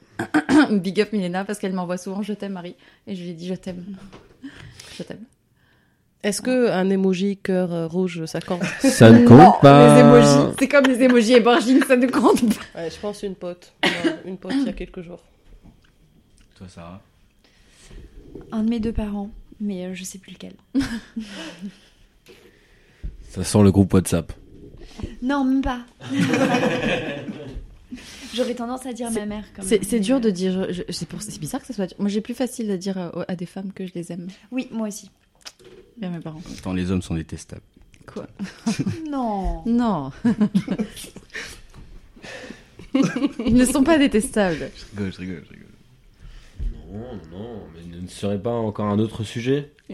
[COUGHS] Big up Milena parce qu'elle m'envoie souvent je t'aime Marie et je lui ai dit je t'aime. Je t'aime. Est-ce que un emoji cœur euh, rouge, ça compte? Ça ne Non, compte pas. Les emojis, c'est comme les emojis éborgines, ça ne compte pas. ouais, Je pense une pote. Non, une pote il y a quelques jours. Toi, Sarah? Un de mes deux parents, mais euh, je sais plus lequel. [LAUGHS] Ça sent le groupe WhatsApp. Non, même pas. [LAUGHS] J'aurais tendance à dire ma mère. Quand C'est même, c'est mais, dur euh, de dire. C'est pour- c'est bizarre que ça soit. dur. Moi, j'ai plus facile de dire euh, à des femmes que je les aime. Oui, moi aussi. Bien mes parents. Tant les hommes sont détestables. Quoi? [LAUGHS] Non. Non. Ils ne sont pas détestables. Je rigole, je rigole, je rigole. Non, non, mais ne serait pas encore un autre sujet [LAUGHS]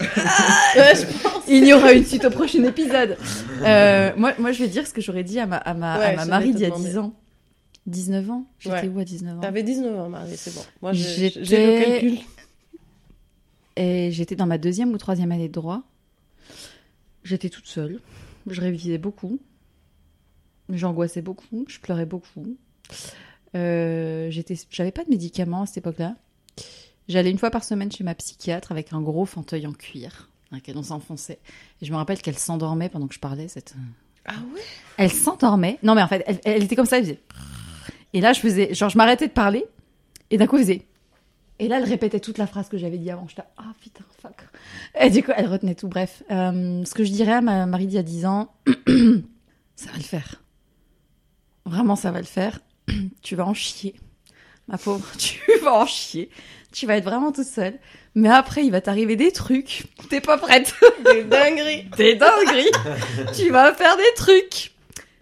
Il y aura une suite au prochain épisode. Euh, moi, moi, je vais dire ce que j'aurais dit à ma, à ma, Ouais, à ma Marie d'il y a demander. 10 ans. 19 ans? J'étais Ouais. où à 19 ans? T'avais 19 ans, Marie, c'est bon. Moi, j'ai le calcul. Et j'étais dans ma deuxième ou troisième année de droit. J'étais toute seule. Je révisais beaucoup. J'angoissais beaucoup. Je pleurais beaucoup. Euh, j'étais, j'avais pas de médicaments à cette époque-là. J'allais une fois par semaine chez ma psychiatre avec un gros fauteuil en cuir dans lequel on s'enfonçait. Et je me rappelle qu'elle s'endormait pendant que je parlais. Cette... Ah ouais? Elle s'endormait. Non, mais en fait, elle, elle était comme ça. Elle faisait. Et là, je faisais. Genre, je m'arrêtais de parler. Et d'un coup, elle faisait. Et là, elle répétait toute la phrase que j'avais dit avant. J'étais ah putain, fuck. Et du coup, elle retenait tout. Bref, Euh, ce que je dirais à ma Marie d'il y a 10 ans, [CLEARS THROAT] ça va le faire. Vraiment, ça va le faire. [CLEARS THROAT] tu vas en chier. Ma pauvre, [LAUGHS] tu vas en chier. Tu vas être vraiment toute seule. Mais après, il va t'arriver des trucs. T'es pas prête. [LAUGHS] Des dingueries [LAUGHS] Des dingueries. tu vas faire des trucs.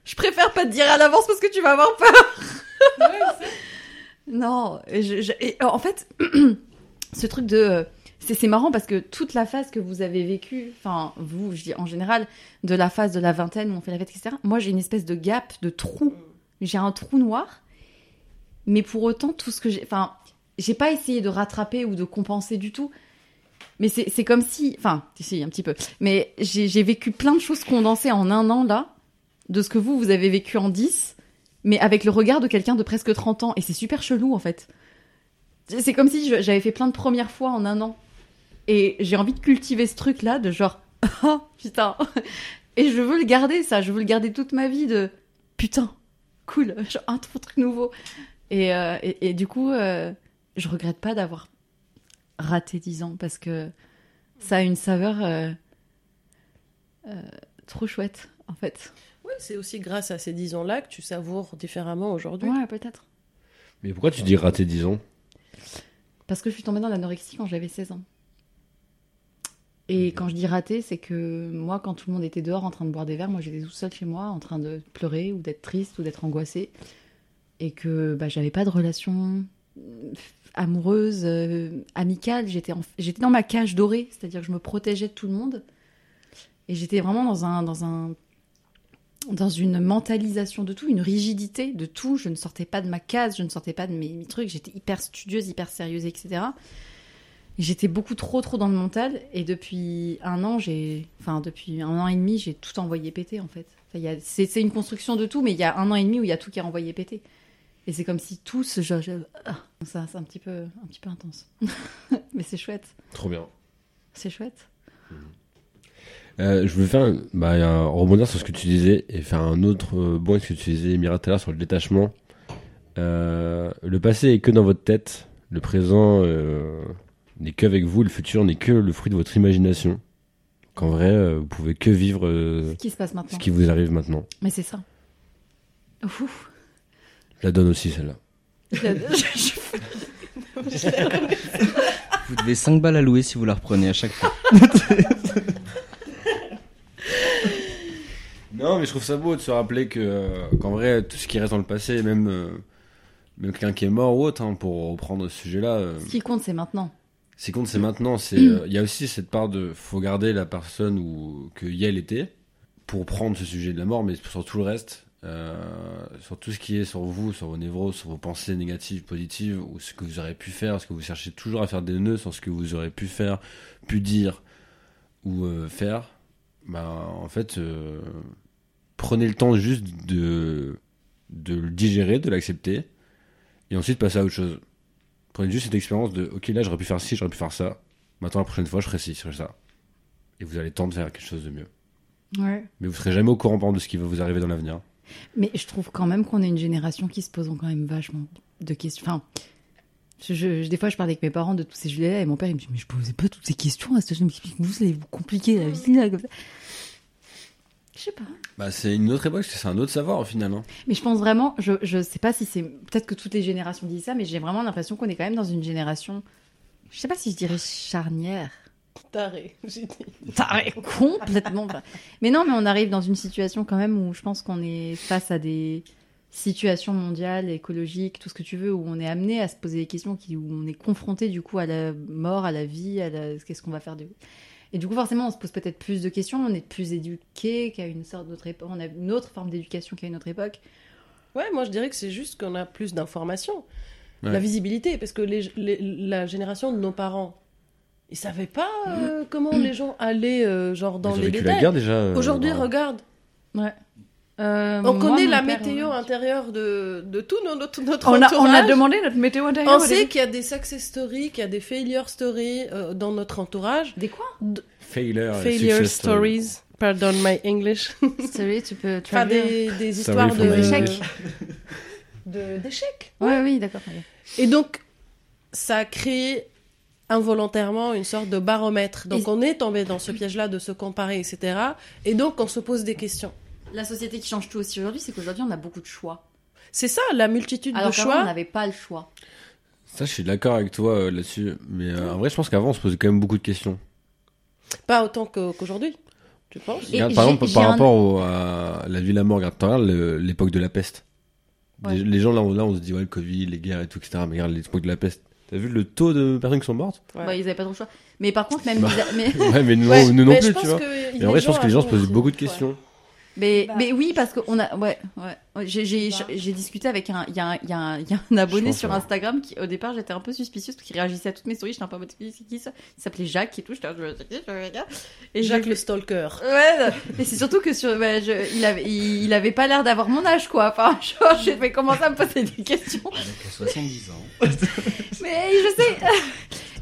Je préfère pas te dire à l'avance parce que tu vas avoir peur. [LAUGHS] non, et je- je- et en fait, [CLEARS THROAT] ce truc de. C'est c'est marrant parce que toute la phase que vous avez vécue, enfin, vous, je dis en général, de la phase de la vingtaine où on fait la fête, etc., moi j'ai une espèce de gap, de trou. J'ai un trou noir. Mais pour autant, tout ce que j'ai. Enfin, j'ai pas essayé de rattraper ou de compenser du tout. Mais c'est comme si. Enfin, si, un petit peu. Mais j'ai vécu plein de choses condensées en un an, là, de ce que vous, vous avez vécu en 10, mais avec le regard de quelqu'un de presque 30 ans. Et c'est super chelou, en fait. C'est comme si j'avais fait plein de premières fois en un an. Et j'ai envie de cultiver ce truc-là, de genre, [LAUGHS] oh putain. Et je veux le garder, ça. Je veux le garder toute ma vie de putain, cool, genre, [LAUGHS] un truc nouveau. Et, euh, et, et du coup, euh, je regrette pas d'avoir raté 10 ans parce que ça a une saveur euh, euh, trop chouette, en fait. Ouais, c'est aussi grâce à ces 10 ans-là que tu savoures différemment aujourd'hui. Ouais, peut-être. Mais pourquoi tu dis raté 10 ans? Parce que je suis tombée dans l'anorexie quand j'avais 16 ans. Et quand je dis raté, c'est que moi, quand tout le monde était dehors en train de boire des verres, moi j'étais toute seule chez moi en train de pleurer ou d'être triste ou d'être angoissée. Et que bah, j'avais pas de relation amoureuse, euh, amicale. J'étais dans ma cage dorée, c'est-à-dire que je me protégeais de tout le monde. Et j'étais vraiment dans un, dans un dans une mentalisation de tout, une rigidité de tout. Je ne sortais pas de ma case, je ne sortais pas de mes, trucs. J'étais hyper studieuse, hyper sérieuse, etc. J'étais beaucoup trop, trop dans le mental. Et depuis un an, j'ai, enfin depuis un an et demi, j'ai tout envoyé péter en fait. C'est une construction de tout, mais il y a un an et demi où il y a tout qui est envoyé péter. Et c'est comme si je- ah, ça, c'est un petit peu, un petit peu intense. [LAUGHS] mais c'est chouette, Trop bien. c'est chouette. Euh, je voulais faire un- bah, un- rebondir sur ce que tu disais et faire un autre euh, bon ce que tu disais, Mira, tout à l'heure sur le détachement. Euh, le passé est que dans votre tête, le présent euh, n'est qu'avec vous, le futur n'est que le fruit de votre imagination. Qu'en vrai, vous pouvez que vivre Ce qui se passe ce maintenant. qui vous arrive maintenant. Mais c'est ça. Ouf. Je la donne aussi celle-là. [LAUGHS] Je- je- [LAUGHS] Vous devez 5 balles à louer si vous la reprenez à chaque fois. [LAUGHS] Non, mais je trouve ça beau de se rappeler que euh, qu'en vrai, tout ce qui reste dans le passé, même euh, même quelqu'un qui est mort ou autre, hein, pour reprendre ce sujet-là, euh, Ce qui compte, c'est maintenant. Ce qui compte, c'est maintenant. C'est, euh, il y a aussi cette part de, faut garder la personne où que Yael était pour prendre ce sujet de la mort, mais sur tout le reste, euh, sur tout ce qui est sur vous, sur vos névroses, sur vos pensées négatives, positives, ou ce que vous aurez pu faire, ce que vous cherchez toujours à faire des nœuds sur ce que vous aurez pu faire, pu dire ou euh, faire. Bah, en fait, euh, prenez le temps juste de de le digérer, de l'accepter, et ensuite passer à autre chose. Prenez juste cette expérience de ok là j'aurais pu faire ci, j'aurais pu faire ça. Maintenant la prochaine fois je ferai ci, je ferai ça. Et vous allez tenter de faire quelque chose de mieux. Ouais. Mais vous serez jamais au courant de ce qui va vous arriver dans l'avenir. Mais je trouve quand même qu'on est une génération qui se pose quand même vachement de questions. Enfin, Je, je- des fois, je parle avec mes parents de tous ces sujets-là et mon père, il me dit, mais je posais pas toutes ces questions à ce jeune, vous allez vous compliquer la vie, là, comme ça. Je sais pas. Bah, c'est une autre époque, c'est un autre savoir au final. hein. Mais je pense vraiment, je, je sais pas si c'est, peut-être que toutes les générations disent ça, mais j'ai vraiment l'impression qu'on est quand même dans une génération, je sais pas si je dirais charnière. Taré, j'ai dit. Taré, complètement. Mais non, mais on arrive dans une situation quand même où je pense qu'on est face à des situations mondiales, écologiques, tout ce que tu veux, où on est amené à se poser des questions, qui, où on est confronté du coup à la mort, à la vie, à la... qu'est-ce qu'on va faire de... Et du coup, forcément, on se pose peut-être plus de questions, on est plus éduqué qu'à une sorte d'autre époque, on a une autre forme d'éducation qu'à une autre époque. Ouais, moi je dirais que c'est juste qu'on a plus d'informations, Ouais. la visibilité, parce que les, les- la génération de nos parents, ils savaient pas euh, [CLEARS THROAT] comment les gens allaient euh, genre dans Ils ont les vécu la détails. guerre déjà. euh, Aujourd'hui, dans- regarde, Ouais. Euh, on moi, connaît mon la père, météo intérieure de, de tout no- notre, notre On a, on a entourage. demandé notre météo intérieure. On au sait début. qu'il y a des success stories, qu'il y a des failure stories euh, dans notre entourage. Des quoi Failure, et failure success story. stories. Pardon my English. [LAUGHS] Sorry, tu peux Enfin, traduire. des, des Sorry histoires for de my D'échecs. English. de- d'échecs. Ouais, oui, d'accord. Et donc, ça a créé involontairement une sorte de baromètre. Donc, Et- on est tombé dans ce piège-là de se comparer, etc. Et donc, on se pose des questions. La société qui change tout aussi aujourd'hui, c'est qu'aujourd'hui, on a beaucoup de choix. C'est ça, la multitude Alors de qu'avant, on choix. n'avait pas le choix. Ça, je suis d'accord avec toi euh, là-dessus. Mais euh, en vrai, je pense qu'avant, on se posait quand même beaucoup de questions. Pas autant qu'aujourd'hui. Tu penses Regarde, par exemple, par un- rapport au- à la vie et la mort, regarde, l'époque de la peste. Ouais. Les, les gens là, on, là, on se dit, ouais, le Covid, les guerres et tout, etc. Mais regarde l'époque de la peste. T'as vu le taux de personnes qui sont mortes Ouais. Bah, ils avaient pas trop le choix. Mais par contre, même. Bah. mais... [LAUGHS] Ouais, mais nous, Ouais, nous non mais je plus, tu vois. Et en vrai, je pense que les gens se posent avaient beaucoup de questions. Mais, Bah. mais oui, parce qu'on a. Ouais, ouais. Ouais, J'ai, j'ai, Bah. j'ai discuté avec un. Il y, a un- il y, a un- il y a un abonné sur. Instagram qui, au départ, j'étais un peu suspicieuse parce qu'il réagissait à toutes mes stories. J'étais un peu en mode, c'est qui ça? Il s'appelait Jacques et tout. J'étais qui, Et Jacques le stalker. Ouais, et c'est surtout que sur, ouais, je- il, avait, il, il avait pas l'air d'avoir mon âge, quoi. Enfin, [LAUGHS] genre, j'ai fait commencer à me poser des questions. Avec 70 ans. [LAUGHS] Mais je sais.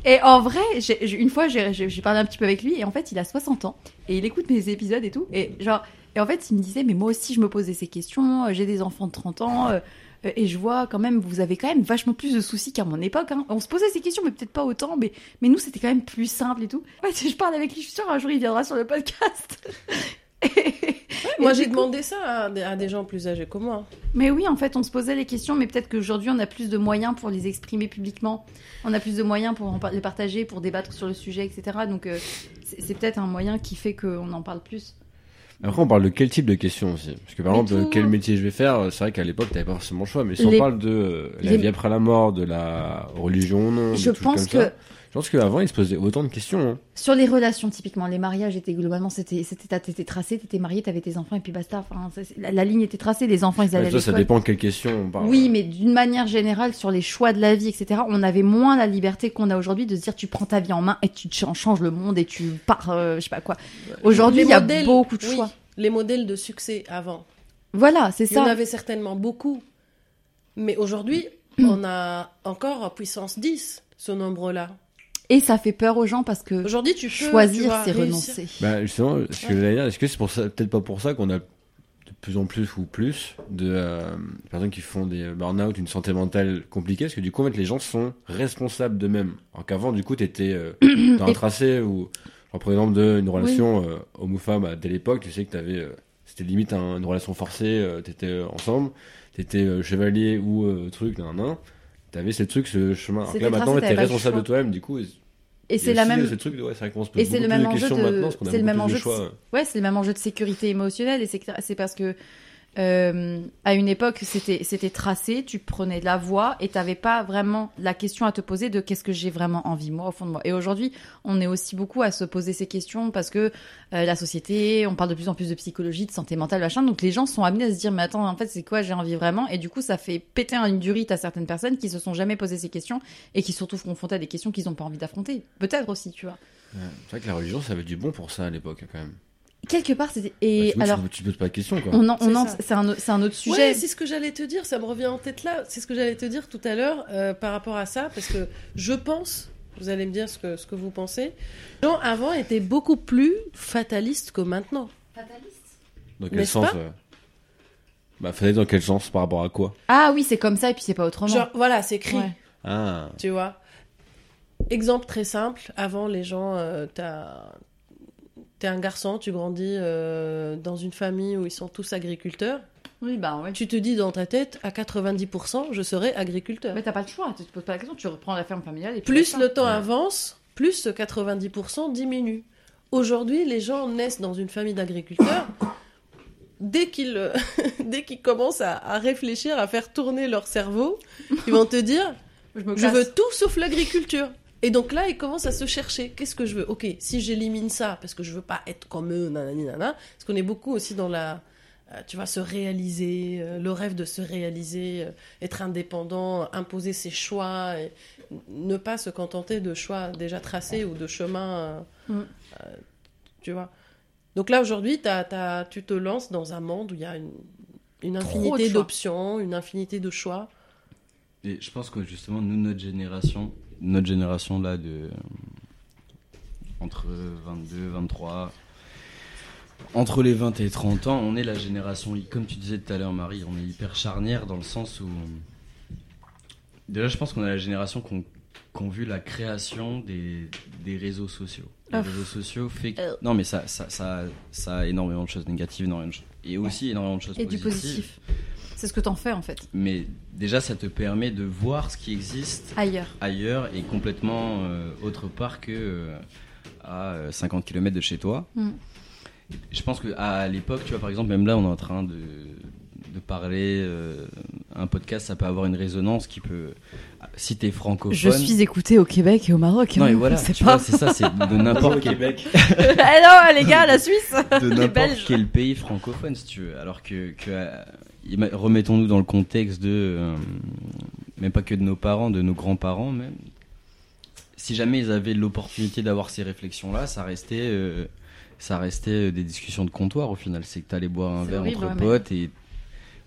Et en vrai, une fois, j'ai j'ai- j'ai parlé un petit peu avec lui, et en fait, il a 60 ans, et il écoute mes épisodes et tout, et genre, et en fait, il me disait, mais moi aussi, je me posais ces questions, euh, j'ai des enfants de 30 ans, euh, euh, et je vois quand même, vous avez quand même vachement plus de soucis qu'à mon époque. Hein. On se posait ces questions, mais peut-être pas autant, mais, mais nous, c'était quand même plus simple et tout. Ouais, [LAUGHS] si je parle avec lui, je suis sûre, un jour, il viendra sur le podcast. [LAUGHS] Et- Moi, j'ai coup- demandé ça à des, à des gens plus âgés que moi. mais oui, en fait, on se posait les questions, mais peut-être qu'aujourd'hui, on a plus de moyens pour les exprimer publiquement. On a plus de moyens pour en par- les partager, pour débattre sur le sujet, etc. Donc, euh, c'est peut-être un moyen qui fait qu'on en parle plus. Après, on parle de quel type de questions aussi. Parce que par exemple, tout. quel métier je vais faire, euh, c'est vrai qu'à l'époque, t'avais pas forcément le choix. Mais si Les- on parle de euh, la les- vie après la mort, de la religion non, Je pense comme que ça, je pense qu'avant, ils se posaient autant de questions. hein. sur les relations, typiquement, les mariages étaient globalement, c'était c'était- t'as- t'étais tracé, t'étais marié, t'avais tes enfants, et puis basta. Enfin, ça, la, la ligne était tracée, les enfants, ils Ouais, allaient à ça l'école. dépend de quelles questions on parle. Oui, mais d'une manière générale, sur les choix de la vie, etc., on avait moins la liberté qu'on a aujourd'hui de se dire tu prends ta vie en main et tu ch- changes le monde et tu pars, euh, je sais pas quoi. Aujourd'hui, il y a modèles- beaucoup de oui, choix. Les modèles de succès avant. Voilà, c'est Il y en ça. avait certainement beaucoup. Mais aujourd'hui, [CLEARS THROAT] on a encore puissance 10, ce nombre-là. Et ça fait peur aux gens parce que Aujourd'hui, tu peux tu choisir, vois, c'est réussir. renoncer. Bah, justement, ce que j'allais dire, est-ce que c'est pour ça, peut-être pas pour ça qu'on a de plus en plus ou plus de euh, personnes qui font des burn-out, une santé mentale compliquée, parce que du coup, en fait, les gens sont responsables d'eux-mêmes. Alors qu'avant, du coup, t'étais euh, [COUGHS] dans un tracé où, genre, par exemple, de, une relation euh, homme-femme à dès l'époque, tu sais que t'avais, euh, c'était limite un- une relation forcée, euh, t'étais euh, ensemble, t'étais euh, chevalier ou euh, truc, nan, nan, T'avais ce truc, ce chemin. Alors que là, maintenant, t'es responsable de toi-même, du coup. Et c'est la même. ouais, c'est se pose Et c'est le même enjeu de- c'est le même enjeu de-. Ouais, c'est le même enjeu de sécurité émotionnelle et c'est parce que euh, à une époque c'était c'était tracé, tu prenais la voix et t'avais pas vraiment la question à te poser de qu'est-ce que j'ai vraiment envie moi au fond de moi. Et aujourd'hui, on est aussi beaucoup à se poser ces questions parce que euh, la société, on parle de plus en plus de psychologie, de santé mentale, machin. Donc les gens sont amenés à se dire mais attends en fait c'est quoi j'ai envie vraiment? Et du coup ça fait péter une durite à certaines personnes qui se sont jamais posé ces questions et qui se retrouvent confrontées à des questions qu'ils n'ont pas envie d'affronter. Peut-être aussi, tu vois. C'est vrai que la religion, ça avait du bon pour ça à l'époque, quand même. Quelque part c'était Bah, et sinon, alors tu, tu poses pas de questions, quoi. on en, on C'est en- ça. c'est un, au- c'est un autre sujet. Ouais, c'est ce que j'allais te dire, ça me revient en tête là. C'est ce que j'allais te dire tout à l'heure euh, par rapport à ça, parce que je pense, vous allez me dire ce que, ce que vous pensez, les gens avant étaient beaucoup plus fatalistes que maintenant. Dans quel sens pas? euh, Bah, fallait dans quel sens par rapport à quoi? Ah oui, c'est comme ça et puis c'est pas autrement. Genre, voilà, c'est écrit. Ouais. Ah. Tu vois? Exemple très simple, avant les gens, euh, t'as- t'es un garçon, tu grandis euh, dans une famille où ils sont tous agriculteurs. Oui, bah ouais. Tu te dis dans ta tête, à 90%, je serai agriculteur. Mais t'as pas le choix, tu te poses pas la question, tu reprends la ferme familiale et puis Plus le temps Ouais. avance, plus ce 90% diminue. Aujourd'hui, les gens naissent dans une famille d'agriculteurs. Dès qu'ils euh, [LAUGHS] dès qu'ils commencent à, à réfléchir, à faire tourner leur cerveau, ils vont te dire je, veux tout sauf l'agriculture. Et donc là, ils commencent à se chercher. Qu'est-ce que je veux? Ok, si j'élimine ça, parce que je veux pas être comme eux, nanani, nanana, parce qu'on est beaucoup aussi dans la. euh, tu vois, se réaliser, euh, le rêve de se réaliser, euh, être indépendant, imposer ses choix, et ne pas se contenter de choix déjà tracés ou de chemins. Mm. euh, tu vois. Donc là, aujourd'hui, t'as- t'as- tu te lances dans un monde où il y a une, infinité d'options, une infinité de choix. Et je pense que justement, nous, notre génération, notre génération là de. Entre 22, 23. Entre les 20 et 30 ans, on est la génération, comme tu disais tout à l'heure, Marie, on est hyper charnière dans le sens où. Déjà, je pense qu'on est la génération qu'on qui ont vu la création des, des réseaux sociaux. Les réseaux sociaux fait que... Euh. Non, mais ça, ça, ça, ça a énormément de choses négatives, énormément de choses- et aussi énormément de choses Et du positif. C'est ce que t'en fais en fait. Mais déjà, ça te permet de voir ce qui existe Ailleurs. ailleurs et complètement euh, autre part que euh, à euh, 50 km de chez toi. Mm. Je pense que à l'époque, tu vois, par exemple, même là, on est en train de, de parler. euh, un podcast, ça peut avoir une résonance qui peut. Si t'es francophone. Je suis écoutée au Québec et au Maroc. Non, hein, et voilà, c'est tu pas. vois, c'est ça, c'est de [LAUGHS] n'importe quel, Québec. [LAUGHS] Eh non, les gars, la Suisse de Les n'importe Belges. quel pays francophone, si tu veux. Alors que, euh, remettons-nous dans le contexte de, euh, même pas que de nos parents, de nos grands-parents même. Si jamais ils avaient l'opportunité d'avoir ces réflexions-là, ça restait, euh, ça restait euh, des discussions de comptoir au final. C'est que t'allais boire un verre horrible, entre ouais, mais- potes et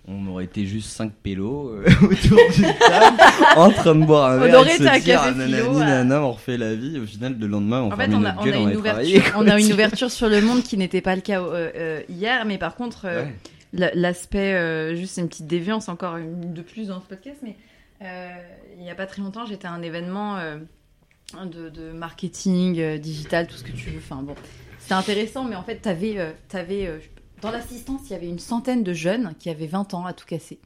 on aurait été juste cinq pélos euh, [LAUGHS] autour d'une table en train de boire un On verre aurait et de été à philo, ouais. nanana, on refait la vie. Au final, le lendemain, on En fait, on a, on gueule, a on une ouverture, on a une [LAUGHS] ouverture sur le monde qui n'était pas le cas euh, hier, mais par contre, euh, Ouais. La- l'aspect, euh, juste une petite déviance encore de plus dans ce podcast, mais euh, il n'y a pas très longtemps, j'étais à un événement euh, de, marketing, digital, tout ce que tu veux. Enfin c'était intéressant, mais en fait, t'avais, euh, t'avais, euh, dans l'assistance, il y avait une centaine de jeunes qui avaient 20 ans à tout casser.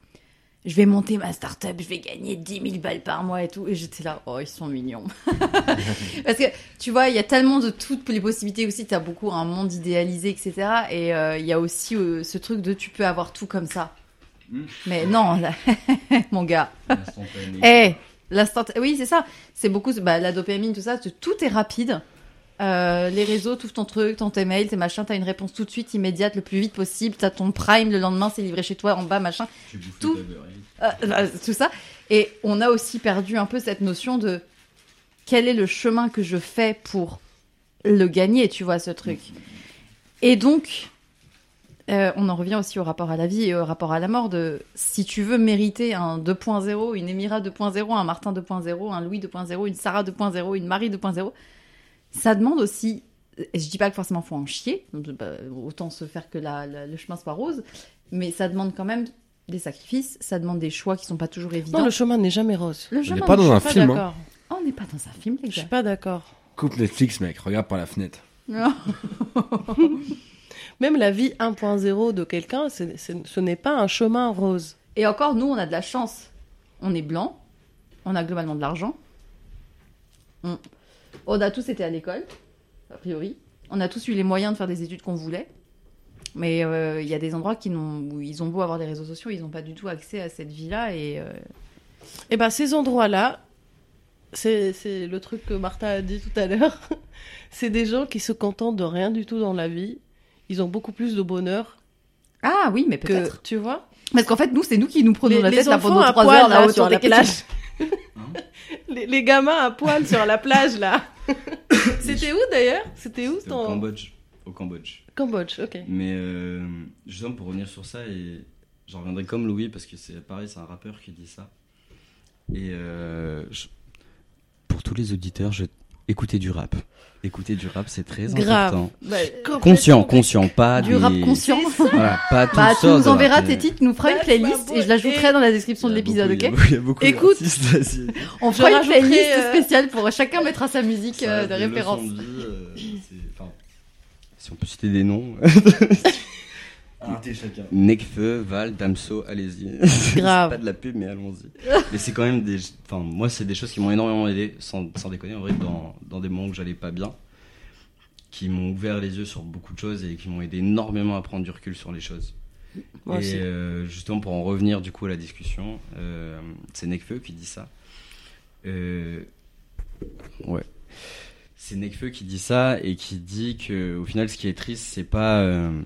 Je vais monter ma start-up, je vais gagner 10 000 balles par mois et tout. Et j'étais là, oh, ils sont mignons. [LAUGHS] Parce que, tu vois, il y a tellement de toutes les possibilités aussi. Tu as beaucoup un monde idéalisé, etc. Et euh, il y a aussi euh, ce truc de tu peux avoir tout comme ça. Mm. Mais non, là, [LAUGHS] mon gars. Eh, l'instant. Oui, c'est ça. C'est beaucoup. Bah, la dopamine, tout ça. Tout est rapide. Euh, les réseaux, tout ton truc, ton tes mails, tes machins, t'as une réponse tout de suite, immédiate, le plus vite possible. T'as ton prime le lendemain, c'est livré chez toi en bas, machin. Tu tout. Euh, bah, tout ça. Et on a aussi perdu un peu cette notion de quel est le chemin que je fais pour le gagner, tu vois, ce truc. Et donc, euh, on en revient aussi au rapport à la vie et au rapport à la mort de si tu veux mériter un 2.0, une Émira 2.0, un Martin 2.0, un Louis 2.0, une Sarah 2.0, une Marie 2.0, ça demande aussi. et Je dis pas que forcément faut en chier, bah, autant se faire que la- la- le chemin soit rose, mais ça demande quand même des sacrifices, ça demande des choix qui sont pas toujours évidents. Non, le chemin n'est jamais rose. Le On chemin, n'est pas dans je un film, hein. Oh, on n'est pas dans un film, les Je gars. suis pas d'accord. Coupe Netflix, mec. Regarde par la fenêtre. [LAUGHS] Même la vie 1.0 de quelqu'un, ce n'est pas un chemin rose. Et encore, nous, on a de la chance. On est blanc, on a globalement de l'argent. On... on a tous été à l'école, a priori. On a tous eu les moyens de faire des études qu'on voulait. Mais euh, il y a des endroits qui n'ont, où ils ont beau avoir des réseaux sociaux, ils n'ont pas du tout accès à cette vie-là. Et euh, Et ben ces endroits-là, c'est c'est le truc que Martha a dit tout à l'heure. [LAUGHS] c'est des gens qui se contentent de rien du tout dans la vie. Ils ont beaucoup plus de bonheur Ah oui, mais que, peut-être. tu vois, Parce qu'en fait, nous, c'est nous qui nous prenons les, la tête là pendant trois heures là, là-haut sur la plage. Les, les gamins à poil sur la plage là. [LAUGHS] C'était où d'ailleurs? C'était où C'était au ton Cambodge. Au Cambodge. Cambodge, ok. Mais euh, justement, pour revenir sur ça, et j'en reviendrai comme Louis, parce que c'est pareil, c'est un rappeur qui dit ça. Et euh, je- pour tous les auditeurs, je, écoutez du rap. Écoutez du rap, c'est très Grave. important. Bah, Conscient, conscient, pas du des... rap conscient. Voilà, pas tout Bah, tu nous enverras tes titres, tu nous feras une That's playlist my et je l'ajouterai dans la description de l'épisode, beaucoup- il y a ok beaucoup- Il y a beaucoup Écoute. On fera une playlist euh, spéciale pour chacun mettra sa musique Ça euh, de référence. leçons de vie, euh, enfin, si on peut citer des noms. [LAUGHS] Écoutez chacun. Necfeu, Val, Damso, allez-y. [LAUGHS] Grave. c'est pas de la pub, mais allons-y. mais c'est quand même des. Enfin, moi, c'est des choses qui m'ont énormément aidé, sans, sans déconner, en vrai, dans, dans des moments où j'allais pas bien, qui m'ont ouvert les yeux sur beaucoup de choses et qui m'ont aidé énormément à prendre du recul sur les choses. Moi et aussi. euh, justement, pour en revenir du coup à la discussion, euh, c'est Necfeu qui dit ça. Euh, ouais. C'est Necfeu qui dit ça et qui dit que au final, ce qui est triste, c'est pas euh,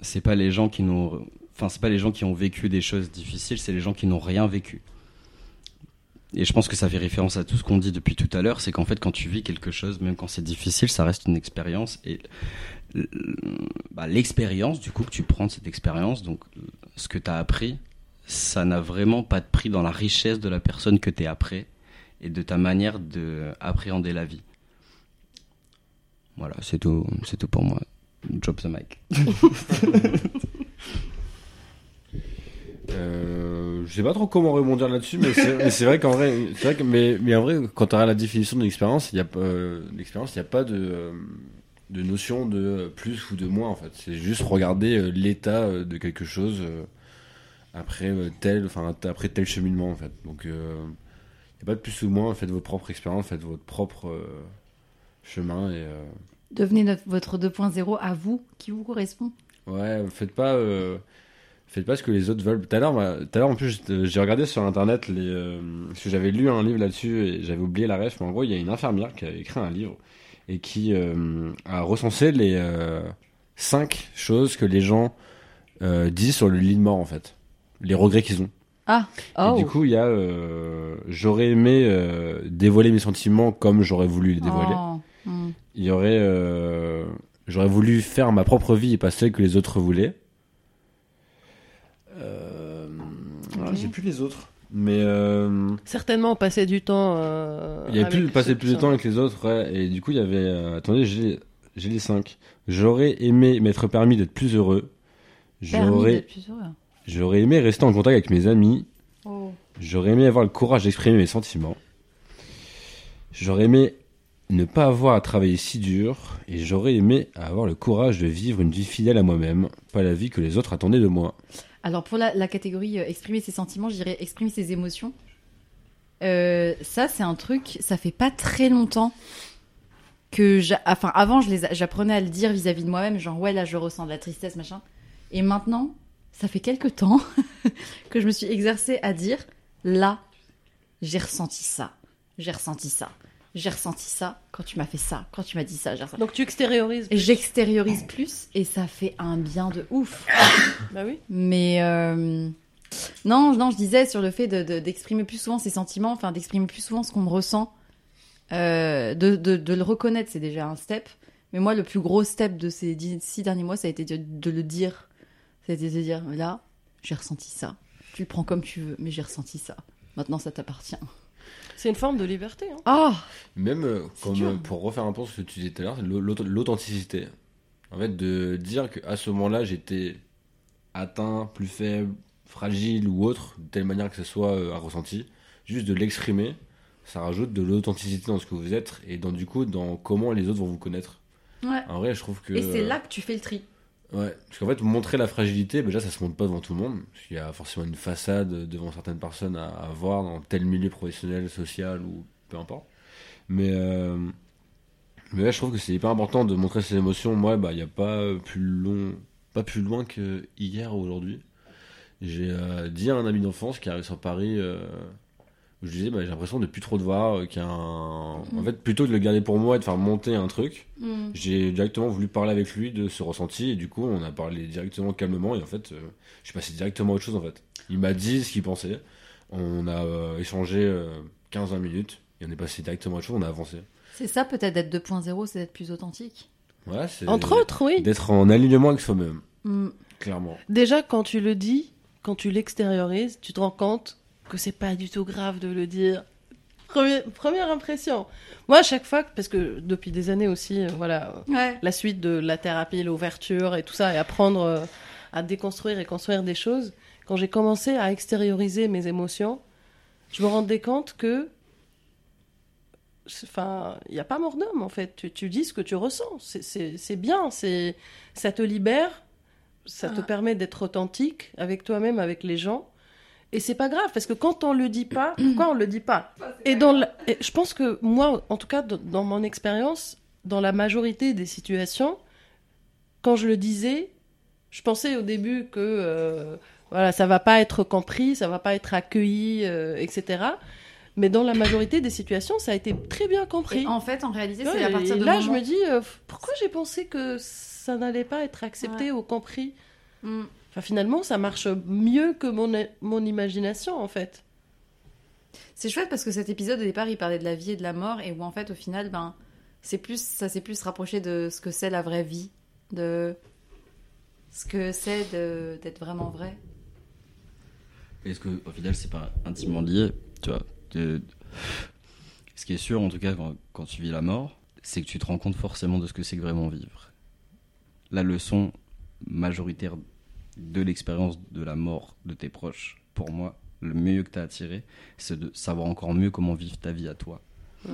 c'est pas les gens qui n'ont enfin c'est pas les gens qui ont vécu des choses difficiles, c'est les gens qui n'ont rien vécu. Et je pense que ça fait référence à tout ce qu'on dit depuis tout à l'heure, c'est qu'en fait quand tu vis quelque chose, même quand c'est difficile, ça reste une expérience et bah, l'expérience du coup que tu prends de cette expérience, donc ce que tu as appris, ça n'a vraiment pas de prix dans la richesse de la personne que tu es après et de ta manière de appréhender la vie. Voilà, c'est tout, c'est tout pour moi. Drop the mic. Euh, je sais pas trop comment rebondir là-dessus, mais c'est vrai qu'en vrai, vrai que mais mais en vrai, quand tu as la définition de l'expérience, il y a pas euh, a pas de euh, de notion de plus ou de moins en fait. C'est juste regarder euh, l'état euh, de quelque chose euh, après euh, tel, enfin après tel cheminement en fait. Donc euh, il y a pas de plus ou moins. Faites votre propre expérience, faites votre propre euh, chemin et euh, Devenez notre- votre 2.0 à vous, qui vous correspond. Ouais, faites pas, euh, faites pas ce que les autres veulent. Tout à l'heure, l'heure en plus, j'ai- regardé sur internet les, euh, parce que j'avais lu un livre là-dessus et j'avais oublié la ref, mais en gros, il y a une infirmière qui a écrit un livre et qui euh, a recensé les euh, cinq choses que les gens disent sur le lit de mort en fait, les regrets qu'ils ont. Ah, oh. Et du coup, il y a, j'aurais aimé dévoiler mes sentiments comme j'aurais voulu les dévoiler. Oh. Il y aurait. euh, J'aurais voulu faire ma propre vie et pas celle que les autres voulaient. Euh... Ok. J'ai plus les autres. Mais euh, Certainement passer du temps. euh, il y a avec plus passer plus de temps avec les autres. ouais, et du coup, il y avait. euh, attendez, j'ai j'ai les cinq. J'aurais aimé m'être permis d'être plus heureux. J'aurais j'aurais aimé rester en contact avec mes amis. Oh. J'aurais aimé avoir le courage d'exprimer mes sentiments. J'aurais aimé ne pas avoir à travailler si dur. Et j'aurais aimé avoir le courage de vivre une vie fidèle à moi-même, pas la vie que les autres attendaient de moi. Alors pour la, catégorie euh, exprimer ses sentiments, je dirais exprimer ses émotions. Euh, ça, c'est un truc, ça fait pas très longtemps que... Enfin, avant, je les j'apprenais à le dire vis-à-vis de moi-même, genre ouais, là, je ressens de la tristesse, machin. Et maintenant, ça fait quelques temps [LAUGHS] que je me suis exercée à dire, là, j'ai ressenti ça, j'ai ressenti ça, j'ai ressenti ça quand tu m'as fait ça, quand tu m'as dit ça, ressenti... Donc tu extériorises. J'extériorise plus et ça fait un bien de ouf. [COUGHS] Bah oui. Mais euh, non, non, je disais sur le fait de- de- d'exprimer plus souvent ses sentiments, enfin d'exprimer plus souvent ce qu'on me ressent, euh, de, le reconnaître, c'est déjà un step. Mais moi, le plus gros step de ces dix- six derniers mois, ça a été de, de le dire. Ça a été de dire, là, j'ai ressenti ça. Tu le prends comme tu veux, mais j'ai ressenti ça. Maintenant, ça t'appartient. C'est une forme de liberté. hein. Oh Même euh, comme euh, pour refaire un peu ce que tu disais tout à l'heure, l'au- l'aut- l'authenticité. En fait, de dire qu'à ce moment-là, j'étais atteint, plus faible, fragile ou autre, de telle manière que ce soit euh, un ressenti, juste de l'exprimer, ça rajoute de l'authenticité dans ce que vous êtes et dans du coup dans comment les autres vont vous connaître. Ouais. En vrai, je trouve que Et c'est là que tu fais le tri. Ouais, parce qu'en fait, montrer la fragilité, ben déjà, ça se montre pas devant tout le monde. Parce qu'il y a forcément une façade devant certaines personnes à, à voir dans tel milieu professionnel, social ou peu importe. Mais, euh, mais je trouve que c'est hyper important de montrer ses émotions. Moi, bah, il n'y a pas plus long, pas plus loin que hier ou aujourd'hui. J'ai euh, dit à un ami d'enfance qui arrive sur Paris, euh, je disais, bah, j'ai l'impression de plus trop te voir, euh, qu'il y a un... En fait, plutôt que de le garder pour moi et de faire monter un truc, Mm. j'ai directement voulu parler avec lui de ce ressenti et du coup on a parlé directement calmement et en fait euh, je suis passé directement à autre chose en fait. Il m'a dit ce qu'il pensait, on a euh, échangé 15-20 minutes et on est passé directement à autre chose, on a avancé. C'est ça peut-être d'être 2.0, c'est d'être plus authentique. Ouais, c'est Entre autres, oui. d'être en alignement avec soi-même, Mm. clairement. Déjà, quand tu le dis, quand tu l'extériorises, tu te rends compte que c'est pas du tout grave de le dire. Premier- première impression. Moi, à chaque fois, parce que depuis des années aussi, euh, voilà, Ouais. la suite de la thérapie, l'ouverture et tout ça, et apprendre euh, à déconstruire et construire des choses, quand j'ai commencé à extérioriser mes émotions, je me rendais compte que. Enfin, il n'y a pas mort d'homme en fait. Tu, tu dis ce que tu ressens. C'est- bien. c'est Ça te libère. Ça te Ah. permet d'être authentique avec toi-même, avec les gens. Et c'est pas grave parce que quand on le dit pas, [CLEARS THROAT] pourquoi on le dit pas Et dans la- et je pense que moi, en tout cas, dans- dans mon expérience, dans la majorité des situations, quand je le disais, je pensais au début que euh, voilà, ça va pas être compris, ça va pas être accueilli, euh, etc. Mais dans la majorité des situations, ça a été très bien compris. Et en fait, en réalité, Ouais, c'est à partir et de là, moment... je me dis, euh, pourquoi j'ai pensé que ça n'allait pas être accepté ou compris? Mm. Enfin, finalement, ça marche mieux que mon, mon imagination, en fait. C'est chouette parce que cet épisode au départ il parlait de la vie et de la mort et où en fait au final ben c'est plus ça s'est plus rapproché de ce que c'est la vraie vie, de ce que c'est d'être vraiment vrai. Est-ce que au final c'est pas intimement lié, tu vois de- Ce qui est sûr en tout cas quand, quand tu vis la mort, c'est que tu te rends compte forcément de ce que c'est que vraiment vivre. La leçon majoritaire de l'expérience de la mort de tes proches, pour moi, le mieux que tu as tirer, c'est de savoir encore mieux comment vivre ta vie à toi. [LAUGHS]